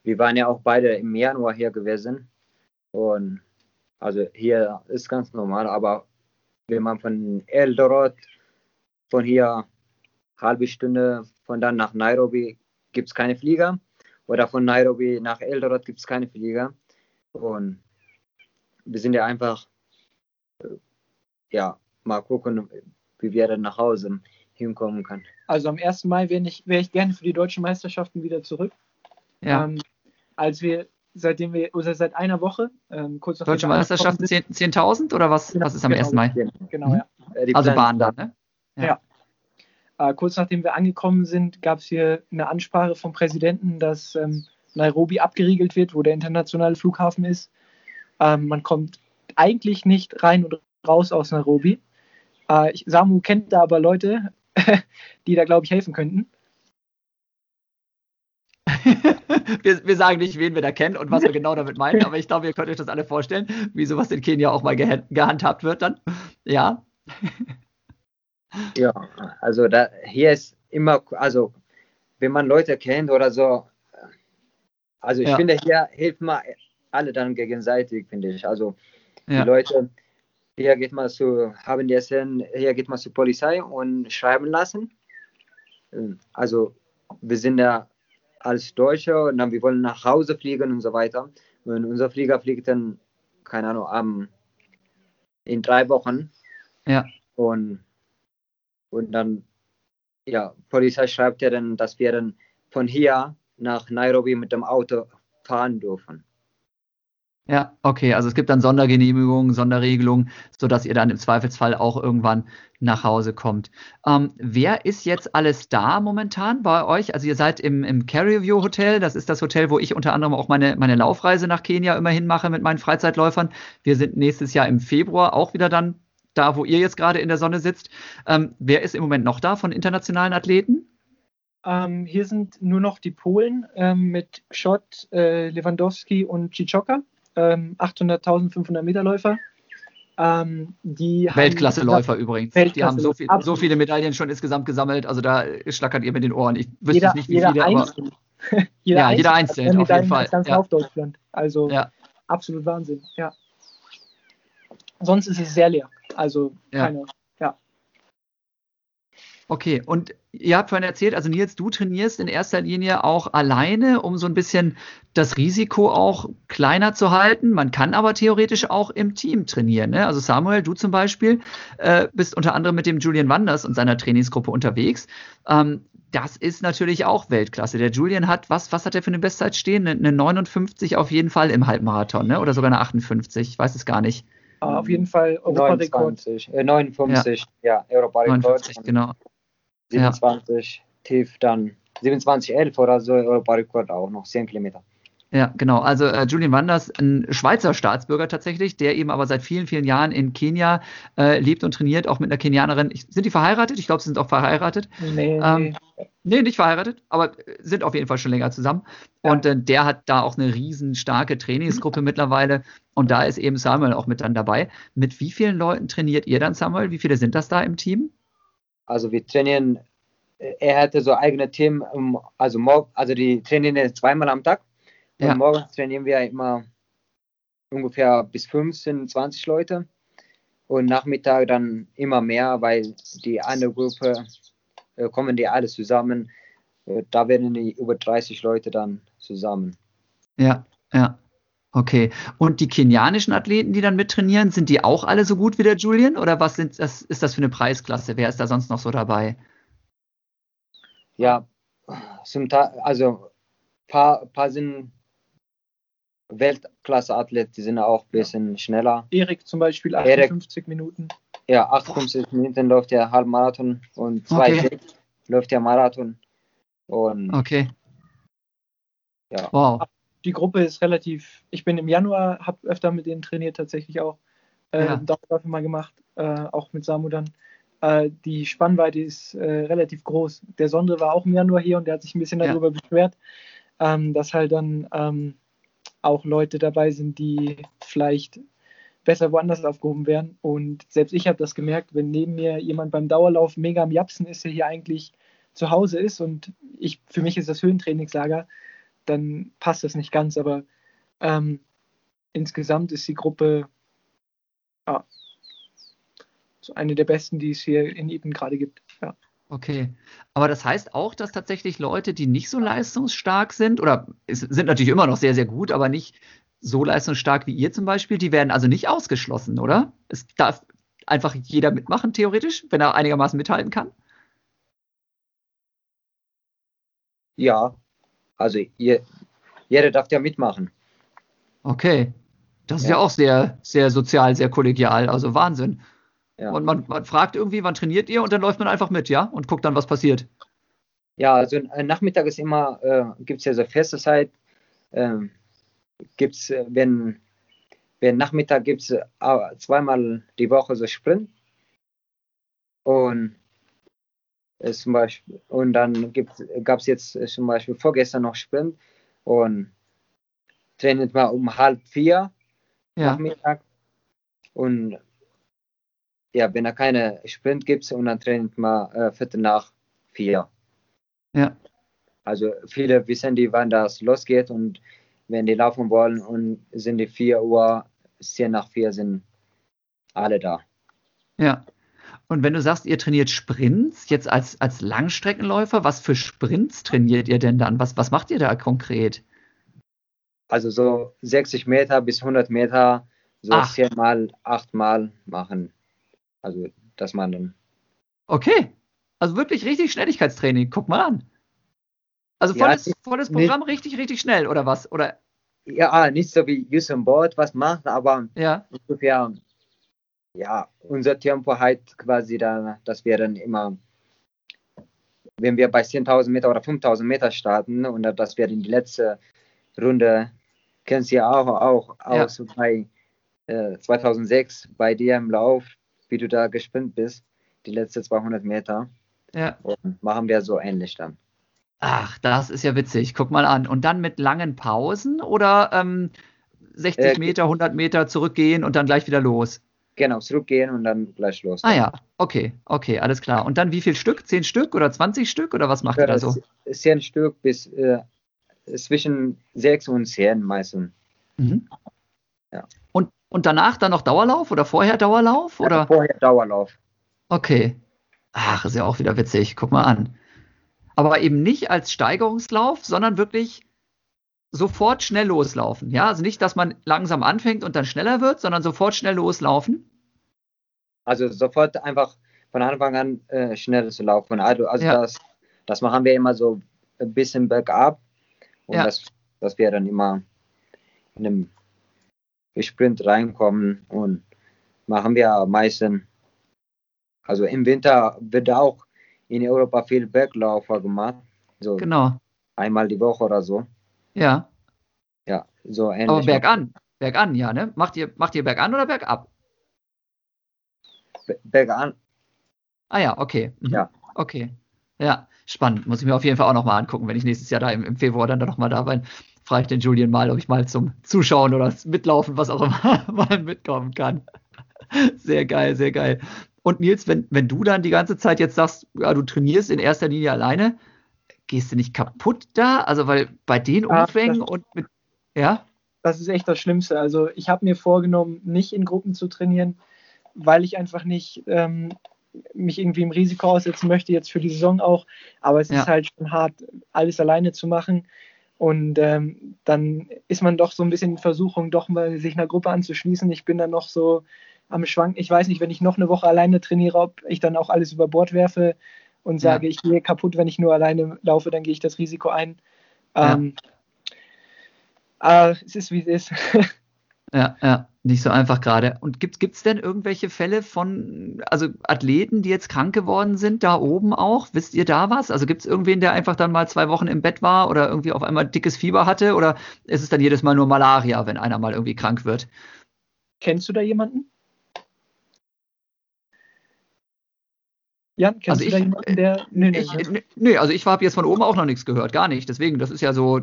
Speaker 3: wir waren ja auch beide im Januar hier gewesen. Und also hier ist ganz normal, aber wenn man von Eldoret, von hier halbe Stunde von dann nach Nairobi gibt es keine Flieger. Oder von Nairobi nach Eldoret gibt es keine Flieger. Und wir sind ja einfach ja, mal gucken, wie wir dann nach Hause hinkommen können.
Speaker 2: Also am 1. Mai wäre ich, wär ich gerne für die deutschen Meisterschaften wieder zurück.
Speaker 1: Ja.
Speaker 2: Ähm, als wir, seitdem wir, oder seit einer Woche, ähm, kurz nach
Speaker 1: Deutsche Meisterschaften 10.000 10 oder was,
Speaker 2: Genau,
Speaker 1: was ist am
Speaker 2: genau.
Speaker 1: 1. Mai?
Speaker 2: Genau, ja.
Speaker 3: Die
Speaker 1: Also Bahn dann, ne?
Speaker 2: Ja. Äh, kurz nachdem wir angekommen sind, gab es hier eine Ansprache vom Präsidenten, dass ähm, Nairobi abgeriegelt wird, wo der internationale Flughafen ist. Ähm, man kommt eigentlich nicht rein und raus aus Nairobi. Äh, ich, Samu kennt da aber Leute, die da, glaube ich, helfen könnten.
Speaker 1: wir, wir sagen nicht, wen wir da kennen und was wir genau damit meinen, aber ich glaube, ihr könnt euch das alle vorstellen, wie sowas in Kenia auch mal geha gehandhabt wird dann. Ja.
Speaker 3: Ja, also da, hier ist immer, also wenn man Leute kennt oder so, also ich
Speaker 1: Ja.
Speaker 3: finde, hier hilft man alle dann gegenseitig, finde ich. Also
Speaker 1: Ja.
Speaker 3: die Leute, hier geht man zu, haben die hier geht man zur Polizei und schreiben lassen. Ähm, Also wir sind ja als Deutsche und dann wir wollen nach Hause fliegen und so weiter. Und unser Flieger fliegt dann, keine Ahnung, am, in drei Wochen.
Speaker 1: Ja.
Speaker 3: Und, und dann, ja, Polizei schreibt ja dann, dass wir dann von hier nach Nairobi mit dem Auto fahren dürfen.
Speaker 1: Ja, okay. Also es gibt dann Sondergenehmigungen, Sonderregelungen, sodass ihr dann im Zweifelsfall auch irgendwann nach Hause kommt. Ähm, wer ist jetzt alles da momentan bei euch? Also ihr seid im, im Carrierview Hotel. Das ist das Hotel, wo ich unter anderem auch meine, meine Laufreise nach Kenia immerhin mache mit meinen Freizeitläufern. Wir sind nächstes Jahr im Februar auch wieder dann da, wo ihr jetzt gerade in der Sonne sitzt. Ähm, wer ist im Moment noch da von internationalen Athleten?
Speaker 2: Ähm, hier sind nur noch die Polen ähm, mit Schott, äh, Lewandowski und Ciccioka, ähm, 800.500 Meter Läufer. Ähm, die haben-
Speaker 1: Weltklasseläufer übrigens. Die
Speaker 2: Weltklasse-
Speaker 1: haben so, viel, so viele Medaillen schon insgesamt gesammelt. Also da schlackert ihr mit den Ohren. Ich wüsste
Speaker 2: Jeder,
Speaker 1: nicht, wie
Speaker 2: jeder
Speaker 1: viele, aber
Speaker 2: einzeln. jeder
Speaker 1: Ja, jeder
Speaker 2: hat
Speaker 1: einzeln,
Speaker 2: mehr
Speaker 1: auf jeden Fall,
Speaker 2: ganz
Speaker 1: ja.
Speaker 2: Laufdeutschland. Also
Speaker 1: Ja.
Speaker 2: absolut Wahnsinn. Ja. Sonst ist es sehr leer. Also
Speaker 1: Ja.
Speaker 2: keine.
Speaker 1: Okay, und ihr habt vorhin erzählt, also Nils, du trainierst in erster Linie auch alleine, um so ein bisschen das Risiko auch kleiner zu halten. Man kann aber theoretisch auch im Team trainieren. Ne? Also Samuel, du zum Beispiel, äh, bist unter anderem mit dem Julian Wanders und seiner Trainingsgruppe unterwegs. Ähm, das ist natürlich auch Weltklasse. Der Julian hat, was, was hat er für eine Bestzeit stehen? Eine, eine 59 auf jeden Fall im Halbmarathon, ne? oder sogar eine 58, ich weiß es gar nicht.
Speaker 2: Auf jeden Fall Europarekord.
Speaker 3: 59, äh, 59, ja,
Speaker 1: ja
Speaker 3: Europarekord.
Speaker 1: genau.
Speaker 3: 27 ja. tief dann 27,11 oder so Europarekord auch noch 10 Kilometer.
Speaker 1: Ja, genau. Also äh, Julian Wanders, ein Schweizer Staatsbürger tatsächlich, der eben aber seit vielen, vielen Jahren in Kenia äh, lebt und trainiert, auch mit einer Kenianerin. Ich, sind die verheiratet? Ich glaube, sie sind auch verheiratet.
Speaker 2: Nee.
Speaker 1: Ähm,
Speaker 2: nee,
Speaker 1: nicht verheiratet, aber sind auf jeden Fall schon länger zusammen.
Speaker 2: Ja.
Speaker 1: Und äh, der hat da auch eine riesenstarke Trainingsgruppe mittlerweile. Und da ist eben Samuel auch mit dann dabei. Mit wie vielen Leuten trainiert ihr dann, Samuel? Wie viele sind das da im Team?
Speaker 3: Also wir trainieren, äh, er hatte so eigene um, also morgen, also die trainieren jetzt zweimal am Tag. Und
Speaker 1: Ja.
Speaker 3: morgens trainieren wir immer ungefähr bis 15, 20 Leute. Und Nachmittag dann immer mehr, weil die eine Gruppe äh, kommen die alle zusammen. Äh, da werden die über 30 Leute dann zusammen.
Speaker 1: Ja, ja. Okay. Und die kenianischen Athleten, die dann mittrainieren, sind die auch alle so gut wie der Julian? Oder was sind das, ist das für eine Preisklasse? Wer ist da sonst noch so dabei?
Speaker 3: Ja, zum Teil, also paar, paar sind Weltklasse-Athleten, die sind auch ein bisschen schneller.
Speaker 2: Erik zum Beispiel
Speaker 3: Erik.
Speaker 2: 58 Minuten.
Speaker 3: Ja, 58 Minuten läuft der Halbmarathon und zwei
Speaker 1: okay.
Speaker 3: läuft der Marathon. Und
Speaker 1: Okay.
Speaker 3: Ja.
Speaker 1: Wow.
Speaker 2: Die Gruppe ist relativ. Ich bin im Januar, habe öfter mit denen trainiert, tatsächlich auch. Äh,
Speaker 1: Ja.
Speaker 2: Dauerläufe mal gemacht, äh, auch mit Samu dann. Äh, die Spannweite ist äh, relativ groß. Der Sondre war auch im Januar hier und der hat sich ein bisschen
Speaker 1: Ja.
Speaker 2: darüber beschwert, ähm, dass halt dann ähm, auch Leute dabei sind, die vielleicht besser woanders aufgehoben werden. Und selbst ich habe das gemerkt, wenn neben mir jemand beim Dauerlauf mega am Japsen ist, der hier eigentlich zu Hause ist und ich, für mich ist das Höhentrainingslager, dann passt das nicht ganz. Aber ähm, insgesamt ist die Gruppe ja, so eine der besten, die es hier in Eden gerade gibt. Ja.
Speaker 1: Okay. Aber das heißt auch, dass tatsächlich Leute, die nicht so leistungsstark sind, oder es sind natürlich immer noch sehr, sehr gut, aber nicht so leistungsstark wie ihr zum Beispiel, die werden also nicht ausgeschlossen, oder? Es darf einfach jeder mitmachen, theoretisch, wenn er einigermaßen mithalten kann?
Speaker 3: Ja, also je, jeder darf ja mitmachen.
Speaker 1: Okay. Das ist ja. ja auch sehr, sehr sozial, sehr kollegial, also Wahnsinn. Ja. Und man, man, fragt irgendwie, wann trainiert ihr und dann läuft man einfach mit, ja? Und guckt dann, was passiert.
Speaker 3: Ja, also äh, Nachmittag ist immer, äh, gibt es ja so feste Zeit. Ähm, gibt es, äh, wenn, wenn Nachmittag gibt es äh, zweimal die Woche so Sprint. Und ist zum Beispiel, und dann gab es jetzt zum Beispiel vorgestern noch Sprint und trainiert mal um halb vier ja. Nachmittag. Und ja, wenn er keine Sprint gibt, und dann trainiert man äh, Viertel nach vier.
Speaker 1: Ja.
Speaker 3: Also viele wissen die, wann das losgeht und wenn die laufen wollen und sind die 4 Uhr, 10 nach 4 sind alle da.
Speaker 1: Ja. Und wenn du sagst, ihr trainiert Sprints, jetzt als, als Langstreckenläufer, was für Sprints trainiert ihr denn dann? Was, was macht ihr da konkret?
Speaker 3: Also so 60 Meter bis 100 Meter, so Ach. 10 mal, 8 mal machen. Also, dass man dann.
Speaker 1: Okay. Also wirklich richtig Schnelligkeitstraining. Guck mal an. Also volles, ja, volles Programm, nicht, richtig, richtig schnell, oder was? Oder?
Speaker 3: Ja, nicht so wie Usain Board was macht, aber
Speaker 1: ja.
Speaker 3: ungefähr, ja, unser Tempo halt quasi da, dass wir dann immer, wenn wir bei 10.000 Meter oder 5.000 Meter starten und dass wir in die letzte Runde, kennst du ja auch, auch aus ja. bei äh, 2006 bei dir im Lauf, wie du da gesprintet bist, die letzten 200 Meter.
Speaker 1: Ja.
Speaker 3: Und machen wir so ähnlich dann.
Speaker 1: Ach, das ist ja witzig. Guck mal an. Und dann mit langen Pausen oder ähm, 60 äh, Meter, 100 Meter zurückgehen und dann gleich wieder los?
Speaker 3: Genau, zurückgehen und dann gleich los.
Speaker 1: Ah ja, okay, okay, alles klar. Und dann wie viel Stück? Zehn Stück oder 20 Stück oder was macht ja, ihr da so?
Speaker 3: Zehn Stück bis äh, zwischen sechs und zehn meistens.
Speaker 1: Mhm. Ja. Und, und danach dann noch Dauerlauf oder vorher Dauerlauf? Oder? Ja,
Speaker 3: vorher Dauerlauf.
Speaker 1: Okay. Ach, ist ja auch wieder witzig. Guck mal an aber eben nicht als Steigerungslauf, sondern wirklich sofort schnell loslaufen. Ja, also nicht, dass man langsam anfängt und dann schneller wird, sondern sofort schnell loslaufen.
Speaker 3: Also sofort einfach von Anfang an äh, schnell zu laufen. Also, also ja. das, das machen wir immer so ein bisschen bergab und ja. das, dass wir dann immer in einem Sprint reinkommen und machen wir meistens, also im Winter wird auch in Europa viel Berglaufer gemacht. So
Speaker 1: genau.
Speaker 3: Einmal die Woche oder so.
Speaker 1: Ja.
Speaker 3: Ja, so
Speaker 1: ähnlich. Aber bergan. Bergan, ja, ne? Macht ihr, macht ihr bergan oder bergab?
Speaker 3: bergan.
Speaker 1: Ah ja, okay.
Speaker 3: Mhm. Ja.
Speaker 1: Okay. Ja, spannend. Muss ich mir auf jeden Fall auch nochmal angucken, wenn ich nächstes Jahr da im, im Februar dann da nochmal da bin. Frage ich den Julian mal, ob ich mal zum Zuschauen oder Mitlaufen, was auch immer, mal mitkommen kann. Sehr geil, sehr geil. Und Nils, wenn, wenn du dann die ganze Zeit jetzt sagst, ja, du trainierst in erster Linie alleine, gehst du nicht kaputt da? Also, weil bei den Umfängen und mit, ja?
Speaker 2: Das ist echt das Schlimmste. Also, ich habe mir vorgenommen, nicht in Gruppen zu trainieren, weil ich einfach nicht ähm, mich irgendwie im Risiko aussetzen möchte, jetzt für die Saison auch. Aber es ja. ist halt schon hart, alles alleine zu machen. Und ähm, dann ist man doch so ein bisschen in Versuchung, doch mal sich einer Gruppe anzuschließen. Ich bin dann noch so am Schwanken. Ich weiß nicht, wenn ich noch eine Woche alleine trainiere, ob ich dann auch alles über Bord werfe und sage, ja. ich gehe kaputt, wenn ich nur alleine laufe, dann gehe ich das Risiko ein. Ja. Ähm, aber es ist, wie es ist.
Speaker 1: Ja, ja, nicht so einfach gerade. Und gibt es denn irgendwelche Fälle von, also Athleten, die jetzt krank geworden sind, da oben auch? Wisst ihr da was? Also gibt es irgendwen, der einfach dann mal zwei Wochen im Bett war oder irgendwie auf einmal dickes Fieber hatte? Oder ist es dann jedes Mal nur Malaria, wenn einer mal irgendwie krank wird?
Speaker 2: Kennst du da jemanden? Jan, kennst also du da jemanden, der.
Speaker 1: Nee, nee, ich, ne? also ich habe jetzt von oben auch noch nichts gehört, gar nicht. Deswegen, das ist ja so,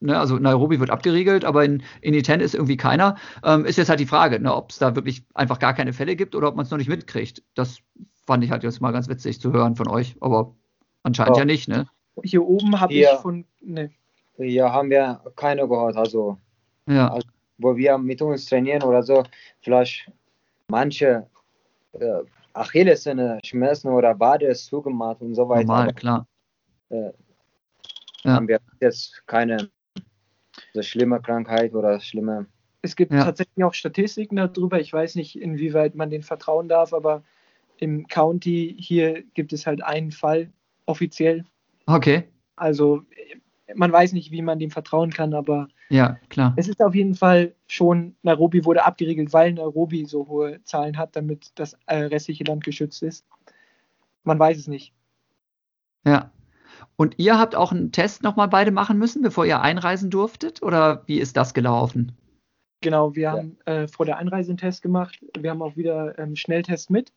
Speaker 1: ne, also Nairobi wird abgeriegelt, aber in, in Iten ist irgendwie keiner. Ähm, ist jetzt halt die Frage, ne, ob es da wirklich einfach gar keine Fälle gibt oder ob man es noch nicht mitkriegt. Das fand ich halt jetzt mal ganz witzig zu hören von euch, aber anscheinend oh. ja nicht, ne?
Speaker 2: Hier oben habe ich von. Ne.
Speaker 3: Hier haben wir keine gehört, also, ja. also wo wir mit uns trainieren oder so, vielleicht manche äh, Achillessehne schmerzen oder Bade ist zugemacht und so weiter.
Speaker 1: Normal, klar.
Speaker 3: Äh, ja. Haben wir jetzt keine so schlimme Krankheit oder schlimme
Speaker 2: Es gibt ja. tatsächlich auch Statistiken darüber. Ich weiß nicht, inwieweit man den vertrauen darf, aber im County hier gibt es halt einen Fall offiziell.
Speaker 1: Okay.
Speaker 2: Also man weiß nicht, wie man dem vertrauen kann, aber
Speaker 1: ja, klar.
Speaker 2: Es ist auf jeden Fall schon, Nairobi wurde abgeriegelt, weil Nairobi so hohe Zahlen hat, damit das äh, restliche Land geschützt ist. Man weiß es nicht.
Speaker 1: Ja. Und ihr habt auch einen Test nochmal beide machen müssen, bevor ihr einreisen durftet? Oder wie ist das gelaufen?
Speaker 2: Genau, wir ja. haben äh, vor der Einreise einen Test gemacht. Wir haben auch wieder ähm, Schnelltest mit,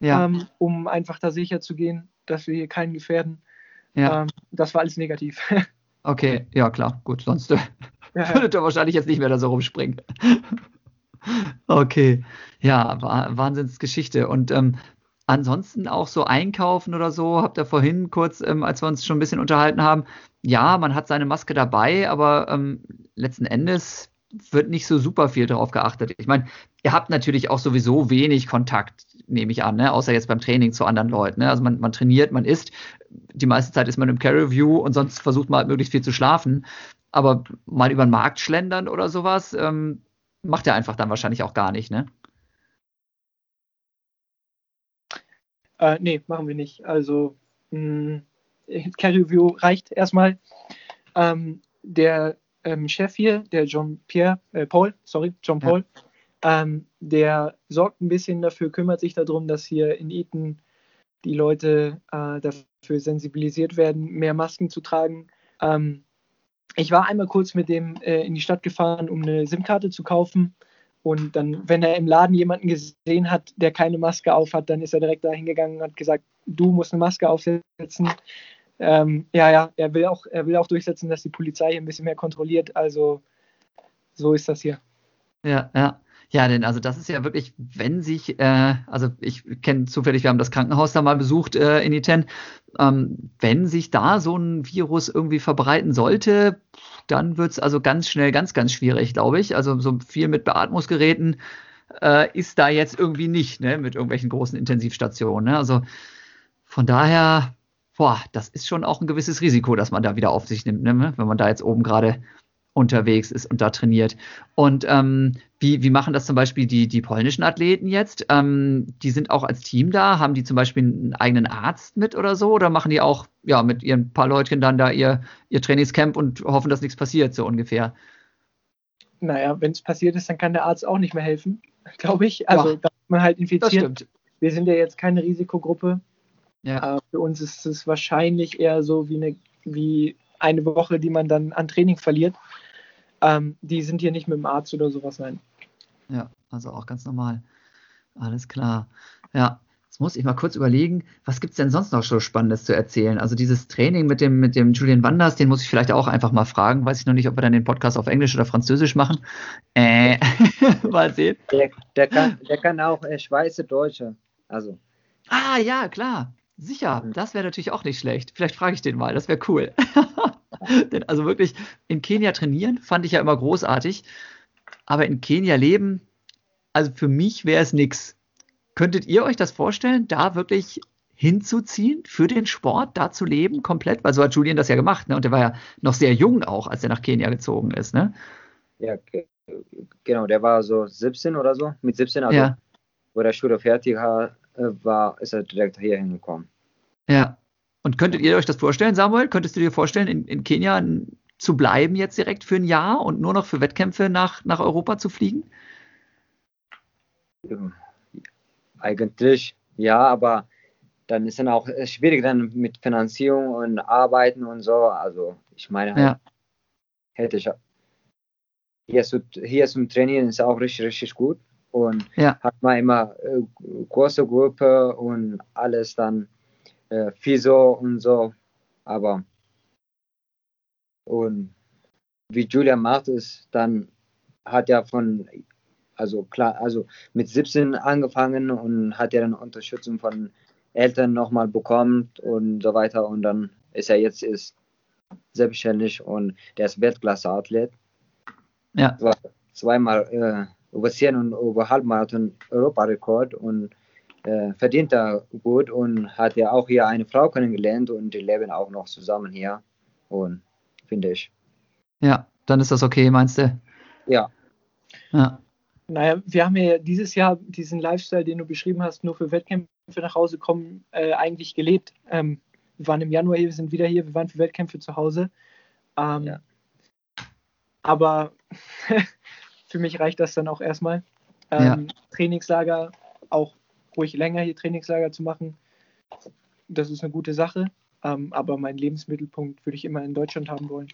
Speaker 1: ja.
Speaker 2: ähm, um einfach da sicher zu gehen, dass wir hier keinen gefährden.
Speaker 1: Ja.
Speaker 2: Ähm, das war alles negativ.
Speaker 1: Okay, ja klar, gut, sonst ja. würdet ihr wahrscheinlich jetzt nicht mehr da so rumspringen. okay, ja, Wahnsinnsgeschichte. Und ähm, ansonsten auch so einkaufen oder so, habt ihr vorhin kurz, ähm, als wir uns schon ein bisschen unterhalten haben, ja, man hat seine Maske dabei, aber ähm, letzten Endes wird nicht so super viel darauf geachtet. Ich meine, ihr habt natürlich auch sowieso wenig Kontakt, nehme ich an, ne? außer jetzt beim Training zu anderen Leuten. Ne? Also man, man trainiert, man isst, die meiste Zeit ist man im Care Review und sonst versucht man halt möglichst viel zu schlafen. Aber mal über den Markt schlendern oder sowas, ähm, macht er einfach dann wahrscheinlich auch gar nicht, ne?
Speaker 2: Äh, nee, machen wir nicht. Also mh, Care Review reicht erstmal. Ähm, der ähm, Chef hier, der John Pierre, äh, Paul, sorry, John Paul, ja. ähm, der sorgt ein bisschen dafür, kümmert sich darum, dass hier in Eton die Leute äh, dafür sensibilisiert werden, mehr Masken zu tragen. Ähm, ich war einmal kurz mit dem äh, in die Stadt gefahren, um eine SIM-Karte zu kaufen. Und dann, wenn er im Laden jemanden gesehen hat, der keine Maske auf hat, dann ist er direkt da hingegangen und hat gesagt, du musst eine Maske aufsetzen ähm, ja, ja, er will, auch, er will auch durchsetzen, dass die Polizei hier ein bisschen mehr kontrolliert. Also so ist das hier.
Speaker 1: Ja, ja. Ja, denn also das ist ja wirklich, wenn sich, äh, also ich kenne zufällig, wir haben das Krankenhaus da mal besucht äh, in Iten, ähm, wenn sich da so ein Virus irgendwie verbreiten sollte, dann wird es also ganz schnell ganz, ganz schwierig, glaube ich. Also so viel mit Beatmungsgeräten äh, ist da jetzt irgendwie nicht, ne, mit irgendwelchen großen Intensivstationen. Ne? Also von daher, boah, das ist schon auch ein gewisses Risiko, dass man da wieder auf sich nimmt, ne? wenn man da jetzt oben gerade unterwegs ist und da trainiert. Und ähm, wie, wie machen das zum Beispiel die, die polnischen Athleten jetzt? Ähm, die sind auch als Team da, haben die zum Beispiel einen eigenen Arzt mit oder so? Oder machen die auch ja, mit ihren paar Leutchen dann da ihr, ihr Trainingscamp und hoffen, dass nichts passiert, so ungefähr?
Speaker 2: Naja, wenn es passiert ist, dann kann der Arzt auch nicht mehr helfen, glaube ich. Also, ja, dass man halt infiziert. Wir sind ja jetzt keine Risikogruppe. Ja. Äh, für uns ist es wahrscheinlich eher so wie eine, wie eine Woche, die man dann an Training verliert. Ähm, die sind hier nicht mit dem Arzt oder sowas, nein.
Speaker 1: Ja, also auch ganz normal. Alles klar. Ja, jetzt muss ich mal kurz überlegen, was gibt es denn sonst noch so Spannendes zu erzählen? Also dieses Training mit dem, mit dem Julian Wanders, den muss ich vielleicht auch einfach mal fragen. Weiß ich noch nicht, ob wir dann den Podcast auf Englisch oder Französisch machen. Äh, mal sehen.
Speaker 3: Der, der, kann, der kann auch äh, Schweizerdeutsche. Also.
Speaker 1: Ah, ja, klar. Sicher, mhm. das wäre natürlich auch nicht schlecht. Vielleicht frage ich den mal, das wäre cool. Denn also wirklich in Kenia trainieren fand ich ja immer großartig, aber in Kenia leben, also für mich wäre es nichts. Könntet ihr euch das vorstellen, da wirklich hinzuziehen für den Sport, da zu leben komplett? Weil so hat Julian das ja gemacht, ne? Und er war ja noch sehr jung auch, als er nach Kenia gezogen ist, ne?
Speaker 3: Ja, genau, der war so 17 oder so, mit 17, also ja. wo der Schule fertig war, war, ist er direkt hier hingekommen.
Speaker 1: Ja. Und könntet ihr euch das vorstellen, Samuel? Könntest du dir vorstellen, in, in Kenia zu bleiben jetzt direkt für ein Jahr und nur noch für Wettkämpfe nach, nach Europa zu fliegen?
Speaker 3: Eigentlich ja, aber dann ist dann auch schwierig dann mit Finanzierung und Arbeiten und so. Also ich meine, halt, ja. hätte ich hier, zu, hier zum Trainieren ist auch richtig, richtig gut und
Speaker 1: ja.
Speaker 3: hat man immer äh, große Gruppe und alles dann äh, Physio und so. Aber und wie Julia macht es, dann hat er von, also klar, also mit 17 angefangen und hat er dann Unterstützung von Eltern nochmal bekommen und so weiter. Und dann ist er jetzt ist selbstständig und der ist Weltklasse-Athlet.
Speaker 1: Ja.
Speaker 3: Zweimal äh, über 10 und über Halbmarathon Europarekord und äh, verdient er gut und hat ja auch hier eine Frau kennengelernt und die leben auch noch zusammen hier. Und finde ich.
Speaker 1: Ja, dann ist das okay, meinst du?
Speaker 3: Ja.
Speaker 2: Ja. Naja, wir haben ja dieses Jahr diesen Lifestyle, den du beschrieben hast, nur für Wettkämpfe nach Hause kommen, äh, eigentlich gelebt. Ähm, wir waren im Januar hier, wir sind wieder hier, wir waren für Wettkämpfe zu Hause. Ähm, ja. Aber für mich reicht das dann auch erstmal. Ähm, ja. Trainingslager, auch ruhig länger hier Trainingslager zu machen, das ist eine gute Sache. Ähm, aber meinen Lebensmittelpunkt würde ich immer in Deutschland haben wollen.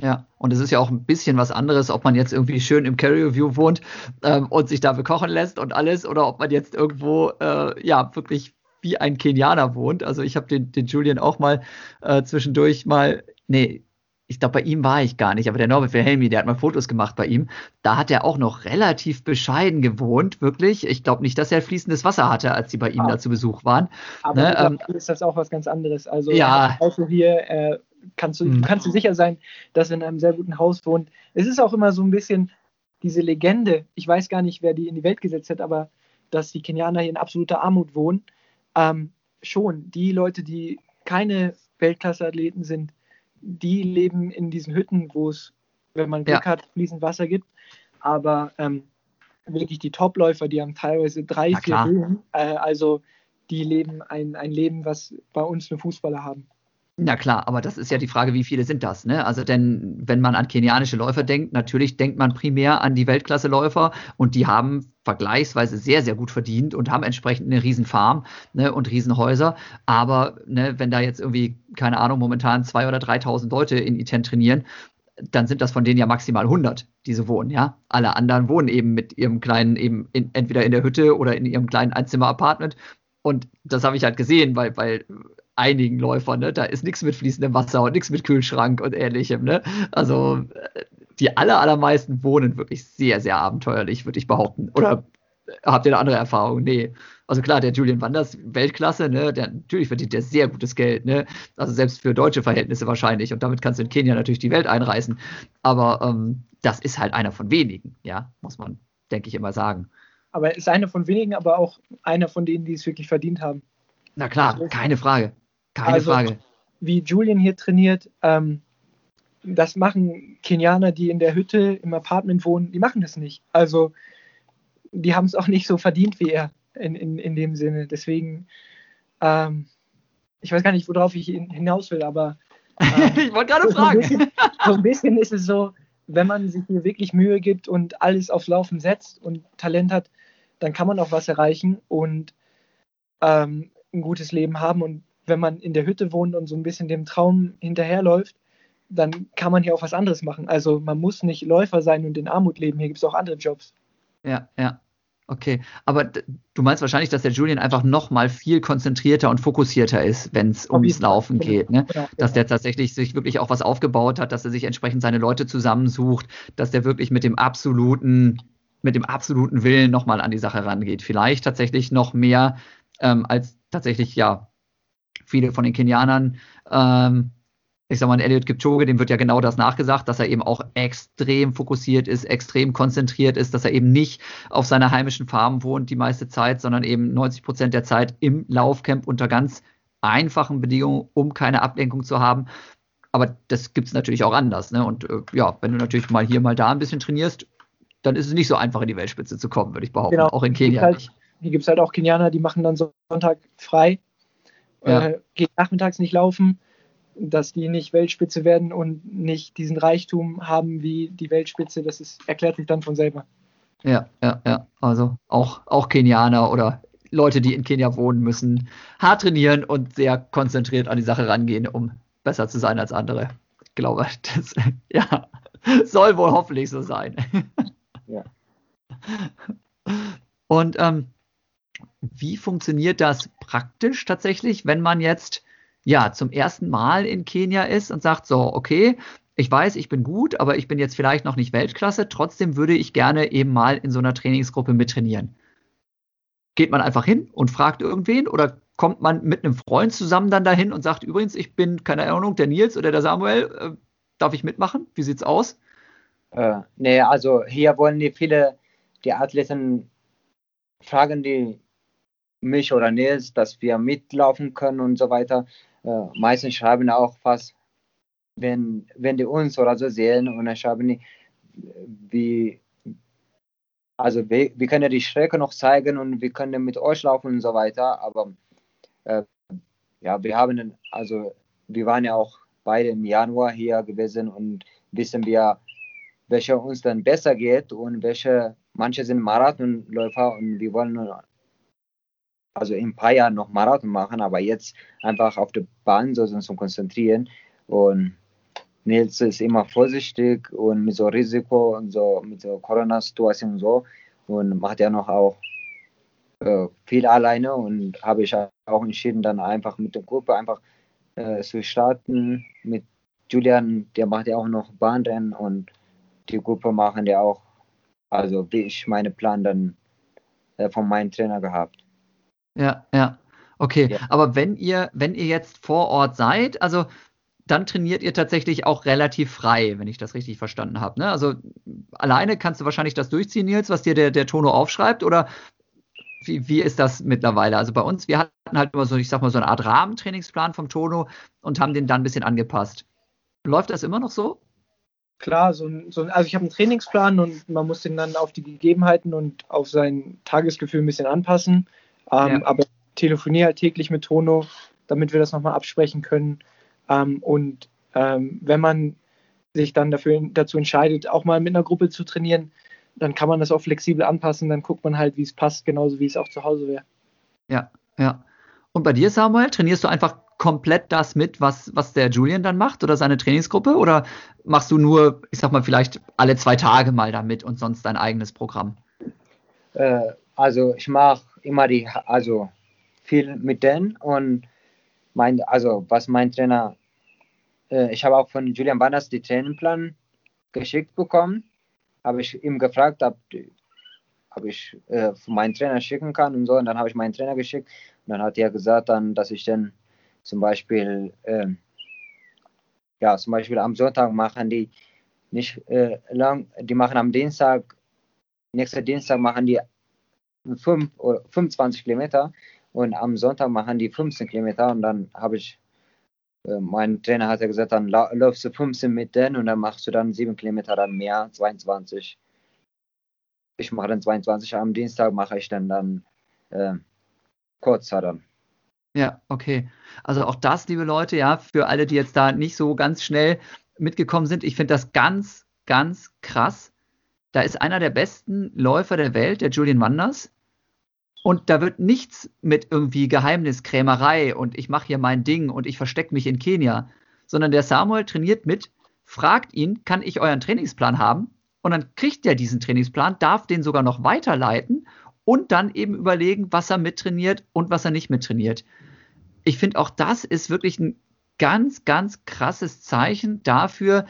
Speaker 1: Ja, und es ist ja auch ein bisschen was anderes, ob man jetzt irgendwie schön im Carrier View wohnt ähm, und sich da bekochen lässt und alles, oder ob man jetzt irgendwo, äh, ja, wirklich wie ein Kenianer wohnt. Also ich habe den, den Julian auch mal äh, zwischendurch mal, nee, ich glaube, bei ihm war ich gar nicht, aber der Norbert Wilhelmi, der hat mal Fotos gemacht bei ihm. Da hat er auch noch relativ bescheiden gewohnt, wirklich. Ich glaube nicht, dass er fließendes Wasser hatte, als sie bei ihm ah. da zu Besuch waren.
Speaker 2: Aber ne, ähm, ist das auch was ganz anderes. Also ja. also hier äh, kannst du, mhm. kannst du sicher sein, dass er in einem sehr guten Haus wohnt. Es ist auch immer so ein bisschen diese Legende, ich weiß gar nicht, wer die in die Welt gesetzt hat, aber dass die Kenianer hier in absoluter Armut wohnen. Ähm, schon, die Leute, die keine Weltklasse-Athleten sind, die leben in diesen Hütten, wo es, wenn man Glück ja. hat, fließend Wasser gibt. Aber ähm, wirklich die Topläufer, die haben teilweise drei, vier Höhen. Äh, also die leben ein, ein Leben, was bei uns eine Fußballer haben.
Speaker 1: Na klar, aber das ist ja die Frage, wie viele sind das? Ne? Also denn, wenn man an kenianische Läufer denkt, natürlich denkt man primär an die Weltklasse-Läufer und die haben vergleichsweise sehr, sehr gut verdient und haben entsprechend eine Riesenfarm ne, und Riesenhäuser. Aber ne, wenn da jetzt irgendwie, keine Ahnung, momentan 2.000 oder 3.000 Leute in Iten trainieren, dann sind das von denen ja maximal 100, die so wohnen, ja. Alle anderen wohnen eben mit ihrem kleinen, eben in, entweder in der Hütte oder in ihrem kleinen Einzimmer-Apartment. Und das habe ich halt gesehen, weil, weil einigen Läufern, ne? Da ist nichts mit fließendem Wasser und nichts mit Kühlschrank und ähnlichem, ne? Also die aller, allermeisten wohnen wirklich sehr, sehr abenteuerlich, würde ich behaupten. Oder habt ihr eine andere Erfahrung? Nee. Also klar, der Julian Wanders, Weltklasse, ne, der natürlich verdient der sehr gutes Geld, ne? Also selbst für deutsche Verhältnisse wahrscheinlich. Und damit kannst du in Kenia natürlich die Welt einreißen. Aber ähm, das ist halt einer von wenigen, ja, muss man, denke ich, immer sagen.
Speaker 2: Aber er ist einer von wenigen, aber auch einer von denen, die es wirklich verdient haben.
Speaker 1: Na klar, keine Frage. Keine also, Frage.
Speaker 2: Wie Julian hier trainiert, ähm, das machen Kenianer, die in der Hütte im Apartment wohnen, die machen das nicht. Also die haben es auch nicht so verdient wie er in, in, in dem Sinne. Deswegen, ähm, ich weiß gar nicht, worauf ich hinaus will, aber
Speaker 1: ähm, ich wollte gerade fragen.
Speaker 2: So ein, bisschen, so ein bisschen ist es so, wenn man sich hier wirklich Mühe gibt und alles aufs Laufen setzt und Talent hat, dann kann man auch was erreichen und ähm, ein gutes Leben haben. Und wenn man in der Hütte wohnt und so ein bisschen dem Traum hinterherläuft, dann kann man hier auch was anderes machen. Also man muss nicht Läufer sein und in Armut leben. Hier gibt es auch andere Jobs.
Speaker 1: Ja, ja. Okay, aber du meinst wahrscheinlich, dass der Julian einfach noch mal viel konzentrierter und fokussierter ist, wenn es ums Laufen geht, ne? Dass der tatsächlich sich wirklich auch was aufgebaut hat, dass er sich entsprechend seine Leute zusammensucht, dass der wirklich mit dem absoluten, mit dem absoluten Willen noch mal an die Sache rangeht. Vielleicht tatsächlich noch mehr ähm, als tatsächlich ja viele von den Kenianern ähm, ich sag mal, Elliot Kipchoge, dem wird ja genau das nachgesagt, dass er eben auch extrem fokussiert ist, extrem konzentriert ist, dass er eben nicht auf seiner heimischen Farm wohnt die meiste Zeit, sondern eben 90 Prozent der Zeit im Laufcamp unter ganz einfachen Bedingungen, um keine Ablenkung zu haben. Aber das gibt es natürlich auch anders. Ne? Und äh, ja, wenn du natürlich mal hier, mal da ein bisschen trainierst, dann ist es nicht so einfach, in die Weltspitze zu kommen, würde ich behaupten. Genau. Auch in Kenia.
Speaker 2: Halt, hier gibt es halt auch Kenianer, die machen dann Sonntag frei, ja. äh, gehen nachmittags nicht laufen dass die nicht Weltspitze werden und nicht diesen Reichtum haben wie die Weltspitze, das ist, erklärt sich dann von selber.
Speaker 1: Ja, ja, ja. Also auch, auch Kenianer oder Leute, die in Kenia wohnen, müssen hart trainieren und sehr konzentriert an die Sache rangehen, um besser zu sein als andere. Ich glaube, das ja, soll wohl hoffentlich so sein. Ja. Und ähm, wie funktioniert das praktisch tatsächlich, wenn man jetzt ja, zum ersten Mal in Kenia ist und sagt so, okay, ich weiß, ich bin gut, aber ich bin jetzt vielleicht noch nicht Weltklasse, trotzdem würde ich gerne eben mal in so einer Trainingsgruppe mittrainieren. Geht man einfach hin und fragt irgendwen oder kommt man mit einem Freund zusammen dann dahin und sagt, übrigens, ich bin, keine Ahnung, der Nils oder der Samuel, äh, darf ich mitmachen? Wie sieht's aus?
Speaker 3: Äh, nee, also hier wollen die viele, die Athleten fragen die mich oder Nils, dass wir mitlaufen können und so weiter. Äh, meistens schreiben auch was, wenn, wenn die uns oder so sehen und dann schreiben die, wie, also wir, wir können die Strecke noch zeigen und wir können mit euch laufen und so weiter, aber äh, ja, wir haben, also wir waren ja auch beide im Januar hier gewesen und wissen wir, welche uns dann besser geht und welche, manche sind Marathonläufer und wir wollen also in ein paar Jahren noch Marathon machen, aber jetzt einfach auf der Bahn so zu konzentrieren und Nils ist immer vorsichtig und mit so Risiko und so mit so Corona-Situation und so und macht ja noch auch äh, viel alleine und habe ich auch entschieden, dann einfach mit der Gruppe einfach äh, zu starten. Mit Julian, der macht ja auch noch Bahnrennen und die Gruppe machen ja auch, also wie ich meine Plan dann äh, von meinem Trainer gehabt.
Speaker 1: Ja, ja. Okay, ja. aber wenn ihr, wenn ihr jetzt vor Ort seid, also dann trainiert ihr tatsächlich auch relativ frei, wenn ich das richtig verstanden habe. Ne? Also alleine kannst du wahrscheinlich das durchziehen, Nils, was dir der, der Tono aufschreibt, oder wie, wie ist das mittlerweile? Also bei uns, wir hatten halt immer so, ich sag mal, so eine Art Rahmentrainingsplan vom Tono und haben den dann ein bisschen angepasst. Läuft das immer noch so?
Speaker 2: Klar, so ein, so ein, also ich habe einen Trainingsplan und man muss den dann auf die Gegebenheiten und auf sein Tagesgefühl ein bisschen anpassen. Ähm, ja. Aber telefoniere halt täglich mit Tono, damit wir das nochmal absprechen können. Ähm, und ähm, wenn man sich dann dafür, dazu entscheidet, auch mal mit einer Gruppe zu trainieren, dann kann man das auch flexibel anpassen, dann guckt man halt, wie es passt, genauso wie es auch zu Hause wäre.
Speaker 1: Ja, ja. Und bei dir, Samuel, trainierst du einfach komplett das mit, was, was der Julian dann macht oder seine Trainingsgruppe? Oder machst du nur, ich sag mal, vielleicht alle zwei Tage mal damit und sonst dein eigenes Programm?
Speaker 3: Äh, also ich mache immer die, also viel mit denen und mein, also was mein Trainer, äh, ich habe auch von Julian Banners den Trainingplan geschickt bekommen habe ich ihm gefragt, ob, ob ich äh, meinen Trainer schicken kann und so. Und dann habe ich meinen Trainer geschickt. Und dann hat er gesagt, dann, dass ich dann zum Beispiel, äh, ja, zum Beispiel am Sonntag machen die nicht äh, lang, die machen am Dienstag, nächsten Dienstag machen die 5 oder 25 Kilometer und am Sonntag machen die 15 Kilometer und dann habe ich äh, mein Trainer hat ja gesagt, dann läufst du 15 mit denen und dann machst du dann 7 Kilometer dann mehr, 22. Ich mache dann 22, am Dienstag mache ich dann dann äh, kurzer dann.
Speaker 1: Ja, okay. Also auch das, liebe Leute, ja, für alle, die jetzt da nicht so ganz schnell mitgekommen sind, ich finde das ganz, ganz krass. Da ist einer der besten Läufer der Welt, der Julian Wanders. Und da wird nichts mit irgendwie Geheimniskrämerei und ich mache hier mein Ding und ich verstecke mich in Kenia, sondern der Samuel trainiert mit, fragt ihn, kann ich euren Trainingsplan haben? Und dann kriegt er diesen Trainingsplan, darf den sogar noch weiterleiten und dann eben überlegen, was er mittrainiert und was er nicht mittrainiert. Ich finde auch das ist wirklich ein ganz, ganz krasses Zeichen dafür,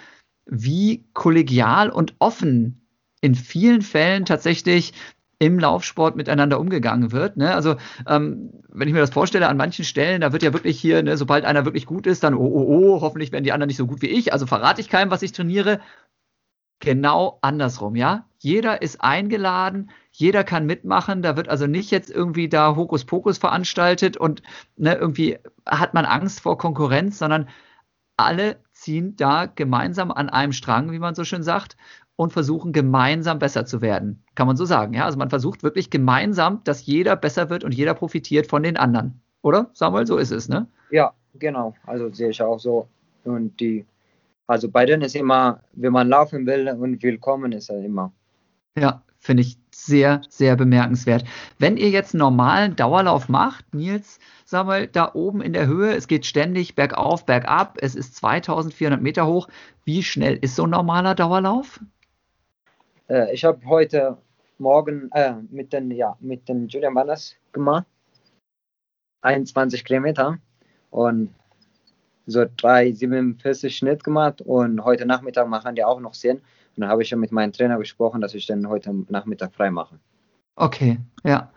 Speaker 1: wie kollegial und offen in vielen Fällen tatsächlich im Laufsport miteinander umgegangen wird. Ne? Also ähm, wenn ich mir das vorstelle, an manchen Stellen, da wird ja wirklich hier, ne, sobald einer wirklich gut ist, dann, oh, oh, oh, hoffentlich werden die anderen nicht so gut wie ich. Also verrate ich keinem, was ich trainiere. Genau andersrum, ja. Jeder ist eingeladen, jeder kann mitmachen. Da wird also nicht jetzt irgendwie da Hokuspokus veranstaltet und ne, irgendwie hat man Angst vor Konkurrenz, sondern alle ziehen da gemeinsam an einem Strang, wie man so schön sagt und versuchen gemeinsam besser zu werden. Kann man so sagen, ja? Also man versucht wirklich gemeinsam, dass jeder besser wird und jeder profitiert von den anderen. Oder? Samuel, so ist es, ne?
Speaker 3: Ja, genau. Also sehe ich auch so. Und die, also bei denen ist immer, wenn man laufen will und willkommen ist er immer.
Speaker 1: Ja, finde ich sehr, sehr bemerkenswert. Wenn ihr jetzt einen normalen Dauerlauf macht, Nils, Samuel, da oben in der Höhe, es geht ständig bergauf, bergab, es ist 2400 Meter hoch. Wie schnell ist so ein normaler Dauerlauf?
Speaker 3: Äh, ich habe heute Morgen äh, mit den ja mit dem Julian Wanders gemacht, 21 Kilometer und so 3,47 Schnitt gemacht und heute Nachmittag machen die auch noch 10 und dann habe ich schon mit meinem Trainer gesprochen, dass ich dann heute Nachmittag frei mache.
Speaker 1: Okay, ja.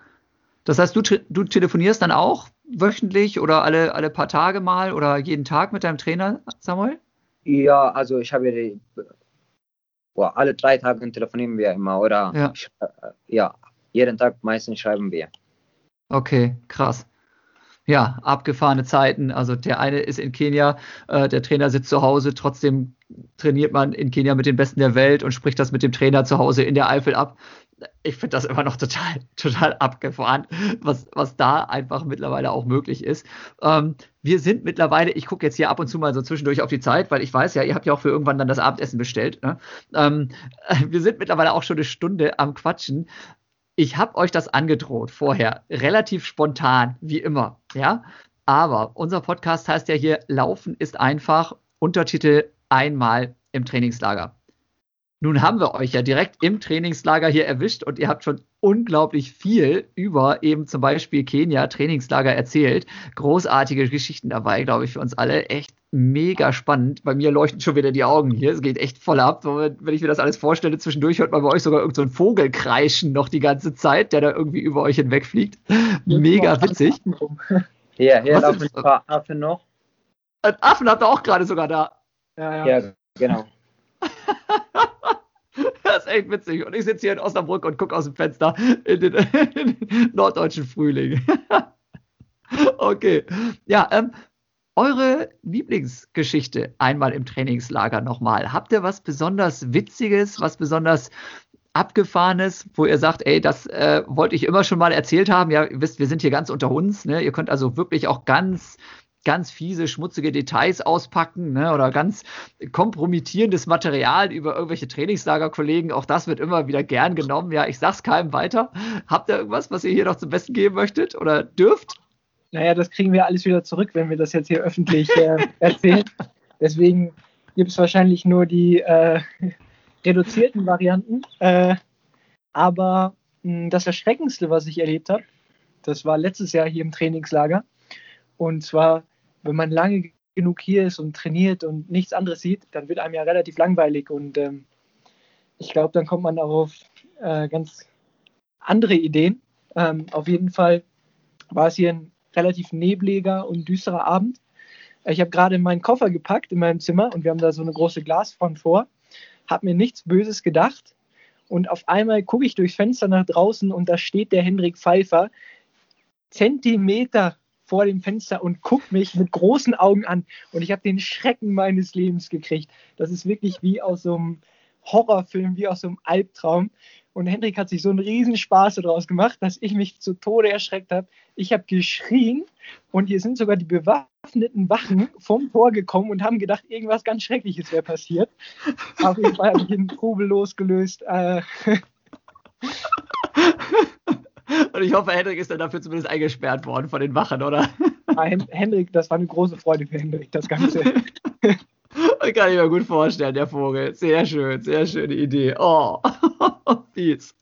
Speaker 1: Das heißt, du, du telefonierst dann auch wöchentlich oder alle, alle paar Tage mal oder jeden Tag mit deinem Trainer, Samuel?
Speaker 3: Ja, also ich habe die boah, alle drei Tage telefonieren wir immer oder ja. ja, jeden Tag meistens schreiben wir.
Speaker 1: Okay, krass. Ja, abgefahrene Zeiten. Also der eine ist in Kenia, äh, der Trainer sitzt zu Hause, trotzdem trainiert man in Kenia mit den Besten der Welt und spricht das mit dem Trainer zu Hause in der Eifel ab. Ich finde das immer noch total, total abgefahren, was, was da einfach mittlerweile auch möglich ist. Ähm, wir sind mittlerweile, ich gucke jetzt hier ab und zu mal so zwischendurch auf die Zeit, weil ich weiß ja, ihr habt ja auch für irgendwann dann das Abendessen bestellt. Ne? Ähm, wir sind mittlerweile auch schon eine Stunde am Quatschen. Ich habe euch das angedroht vorher, relativ spontan, wie immer, ja. Aber unser Podcast heißt ja hier Laufen ist einfach, Untertitel einmal im Trainingslager. Nun haben wir euch ja direkt im Trainingslager hier erwischt und ihr habt schon unglaublich viel über eben zum Beispiel Kenia Trainingslager erzählt. Großartige Geschichten dabei, glaube ich, für uns alle. Echt mega spannend. Bei mir leuchten schon wieder die Augen hier. Es geht echt voll ab. Wenn ich mir das alles vorstelle, zwischendurch hört man bei euch sogar irgendein so Vogel kreischen noch die ganze Zeit, der da irgendwie über euch hinwegfliegt. Mega witzig.
Speaker 3: Hier, hier laufen ein paar Affen noch.
Speaker 1: Ein Affen habt ihr auch gerade sogar da.
Speaker 3: Ja, ja. ja genau.
Speaker 1: Das ist echt witzig. Und ich sitze hier in Osnabrück und gucke aus dem Fenster in den, in den norddeutschen Frühling. okay. Ja, ähm, eure Lieblingsgeschichte einmal im Trainingslager nochmal. Habt ihr was besonders Witziges, was besonders Abgefahrenes, wo ihr sagt, ey, das äh, wollte ich immer schon mal erzählt haben. Ja, ihr wisst, wir sind hier ganz unter uns. Ne? Ihr könnt also wirklich auch ganz ganz fiese, schmutzige Details auspacken ne, oder ganz kompromittierendes Material über irgendwelche Trainingslagerkollegen. Auch das wird immer wieder gern genommen. Ja, ich sag's keinem weiter. Habt ihr irgendwas, was ihr hier noch zum Besten geben möchtet oder dürft?
Speaker 2: Naja, das kriegen wir alles wieder zurück, wenn wir das jetzt hier öffentlich äh, erzählen. Deswegen gibt es wahrscheinlich nur die äh, reduzierten Varianten. Äh, aber mh, hm, das Erschreckendste, was ich erlebt habe, das war letztes Jahr hier im Trainingslager. Und zwar wenn man lange genug hier ist und trainiert und nichts anderes sieht, dann wird einem ja relativ langweilig und ähm, ich glaube, dann kommt man auch auf äh, ganz andere Ideen. Ähm, auf jeden Fall war es hier ein relativ nebliger und düsterer Abend. Ich habe gerade meinen Koffer gepackt in meinem Zimmer und wir haben da so eine große Glasfront vor, habe mir nichts Böses gedacht und auf einmal gucke ich durchs Fenster nach draußen und da steht der Hendrik Pfeiffer Zentimeter vor dem Fenster und guckt mich mit großen Augen an. Und ich habe den Schrecken meines Lebens gekriegt. Das ist wirklich wie aus so einem Horrorfilm, wie aus so einem Albtraum. Und Hendrik hat sich so einen riesen Spaß daraus gemacht, dass ich mich zu Tode erschreckt habe. Ich habe geschrien und hier sind sogar die bewaffneten Wachen vom Tor gekommen und haben gedacht, irgendwas ganz Schreckliches wäre passiert. Auf jeden Fall habe ich den Trubel losgelöst. Äh,
Speaker 1: Und ich hoffe, Hendrik ist dann dafür zumindest eingesperrt worden von den Wachen, oder?
Speaker 2: Nein, Hendrik, das war eine große Freude für Hendrik, das Ganze.
Speaker 1: Kann ich mir gut vorstellen, der Vogel. Sehr schön, sehr schöne Idee. Oh, fies.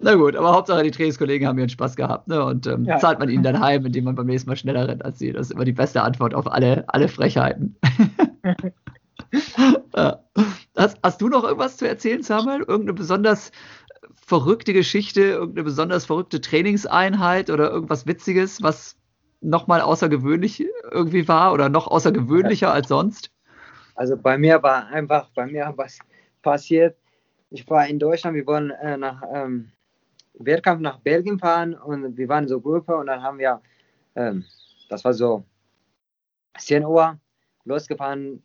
Speaker 1: Na gut, aber Hauptsache die Trainingskollegen haben ihren Spaß gehabt. Ne? Und ähm, ja. zahlt man ihnen dann heim, indem man beim nächsten Mal schneller rennt als sie. Das ist immer die beste Antwort auf alle, alle Frechheiten. hast, hast, du noch irgendwas zu erzählen, Samuel? Irgendeine besonders verrückte Geschichte, irgendeine besonders verrückte Trainingseinheit oder irgendwas Witziges, was nochmal außergewöhnlich irgendwie war oder noch außergewöhnlicher als sonst?
Speaker 3: Also bei mir war einfach, bei mir was passiert. Ich war in Deutschland, wir wollen äh, nach ähm, Wehrkampf nach Belgien fahren und wir waren so Gruppe und dann haben wir, ähm, das war so 10 Uhr losgefahren.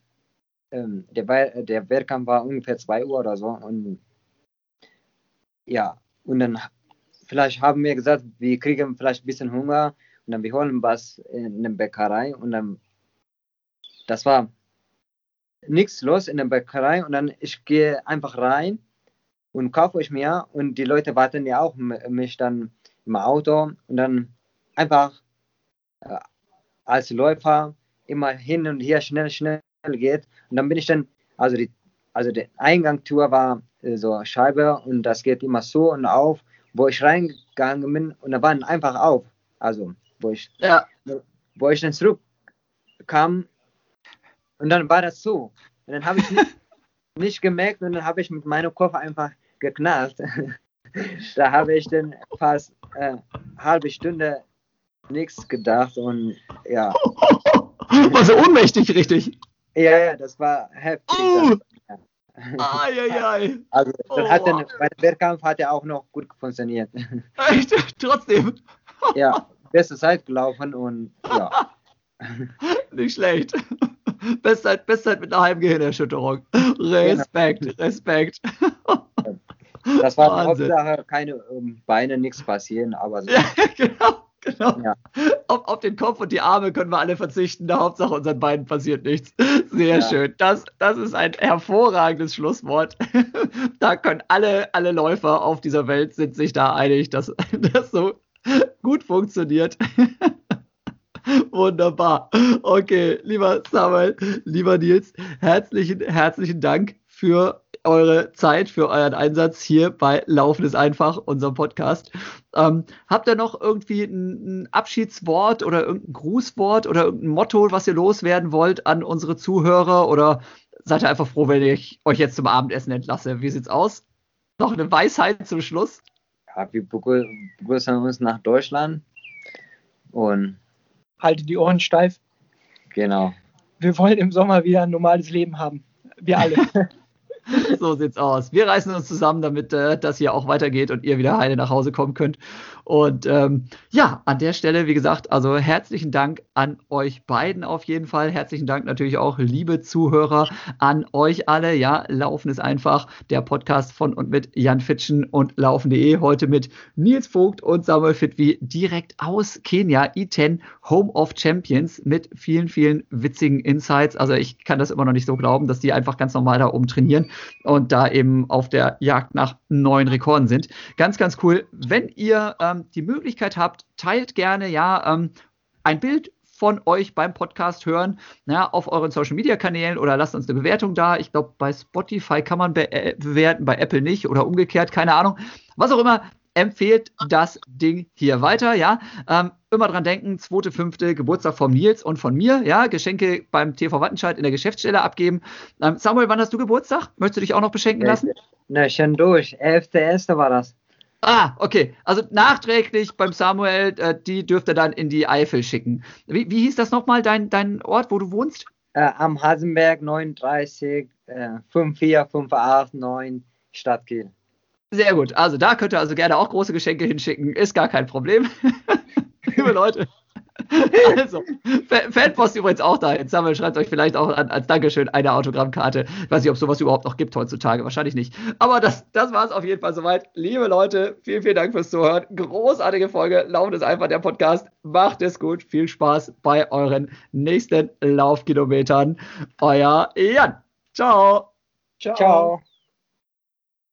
Speaker 3: Ähm, der, der Wehrkampf war ungefähr 2 Uhr oder so und ja, und dann vielleicht haben wir gesagt, wir kriegen vielleicht ein bisschen Hunger und dann wir holen was in der Bäckerei und dann das war nichts los in der Bäckerei und dann ich gehe einfach rein und kaufe ich mir und die Leute warten ja auch mich dann im Auto und dann einfach äh, als Läufer immer hin und her schnell schnell geht und dann bin ich dann also die also die Eingangstür war äh, so Scheibe und das geht immer so und auf, wo ich reingegangen bin und da waren einfach auf. Also, wo ich, ja. wo ich dann zurückkam und dann war das so. Und dann habe ich nicht, nicht gemerkt und dann habe ich mit meinem Koffer einfach geknallt. da habe ich dann fast äh, halbe Stunde nichts gedacht und ja.
Speaker 1: War so ohnmächtig, richtig?
Speaker 3: Ja, ja, das war heftig. Oh.
Speaker 1: Ai,
Speaker 3: Also dann hat oh. bei dem Wehrkampf hat er auch noch gut funktioniert.
Speaker 1: Echt? Trotzdem?
Speaker 3: ja, beste Zeit gelaufen und ja.
Speaker 1: Nicht schlecht. Bestzeit, Bestzeit mit einer halben Gehirnerschütterung. Respekt, Respekt.
Speaker 3: Das war Wahnsinn. Hauptsache, keine ähm, Beine, nichts passieren, aber so.
Speaker 1: Ja, genau. Genau. Ja. Auf, auf, den Kopf und die Arme können wir alle verzichten. Der Hauptsache unseren Beinen passiert nichts. Sehr ja. schön. Das, das ist ein hervorragendes Schlusswort. da können alle, alle Läufer auf dieser Welt sind sich da einig, dass das so gut funktioniert. Wunderbar. Okay, lieber Samuel, lieber Nils, herzlichen, herzlichen Dank für eure Zeit, für euren Einsatz hier bei Laufen ist einfach, unserem Podcast. Ähm, habt ihr noch irgendwie ein, ein, Abschiedswort oder irgendein Grußwort oder irgendein Motto, was ihr loswerden wollt an unsere Zuhörer? Oder seid ihr einfach froh, wenn ich euch jetzt zum Abendessen entlasse? Wie sieht's aus? Noch eine Weisheit zum Schluss?
Speaker 3: Ja, wir begrüßen uns nach Deutschland und
Speaker 2: haltet die Ohren steif.
Speaker 3: Genau.
Speaker 2: Wir wollen im Sommer wieder ein normales Leben haben. Wir alle.
Speaker 1: so sieht's aus. Wir reißen uns zusammen, damit äh, das hier auch weitergeht und ihr wieder heile nach Hause kommen könnt. Und ähm, ja, an der Stelle, wie gesagt, also herzlichen Dank an euch beiden auf jeden Fall. Herzlichen Dank natürlich auch, liebe Zuhörer, an euch alle. Ja, Laufen ist einfach der Podcast von und mit Jan Fitschen und Laufen.de. Heute mit Nils Vogt und Samuel Fitwi direkt aus Kenia, E10 Home of Champions mit vielen, vielen witzigen Insights. Also ich kann das immer noch nicht so glauben, dass die einfach ganz normal da oben trainieren und da eben auf der Jagd nach neuen Rekorden sind. Ganz, ganz cool. Wenn ihr ähm, die Möglichkeit habt, teilt gerne ja ähm, ein Bild von euch beim Podcast hören, ja, auf euren Social Media Kanälen oder lasst uns eine Bewertung da. Ich glaube, bei Spotify kann man be äh, bewerten, bei Apple nicht oder umgekehrt, keine Ahnung. Was auch immer, empfehlt das Ding hier weiter, ja. Ähm, immer dran denken, zweite, fünfte Geburtstag von Nils und von mir, ja. Geschenke beim TV Wattenscheid in der Geschäftsstelle abgeben. Ähm, Samuel, wann hast du Geburtstag? Möchtest du dich auch noch beschenken lassen?
Speaker 3: Na, schon durch. 11.1. war das.
Speaker 1: Ah, okay. Also nachträglich beim Samuel, äh, die dürfte dann in die Eifel schicken. Wie, wie hieß das nochmal, dein, dein Ort, wo du wohnst?
Speaker 3: Äh, am Hasenberg 39 äh, 54589 Stadt Kiel.
Speaker 1: Sehr gut. Also da könnt ihr also gerne auch große Geschenke hinschicken. Ist gar kein Problem. Liebe Leute. Also, Fanpost übrigens auch da. Jetzt Samuel schreibt euch vielleicht auch an, als Dankeschön eine Autogrammkarte. Ich weiß nicht, ob sowas überhaupt noch gibt heutzutage. Wahrscheinlich nicht. Aber das, das war es auf jeden Fall soweit. Liebe Leute, vielen, vielen Dank fürs Zuhören. Großartige Folge. Laufen ist einfach der Podcast. Macht es gut. Viel Spaß bei euren nächsten Laufkilometern. Euer Jan. Ciao.
Speaker 2: Ciao. Ciao.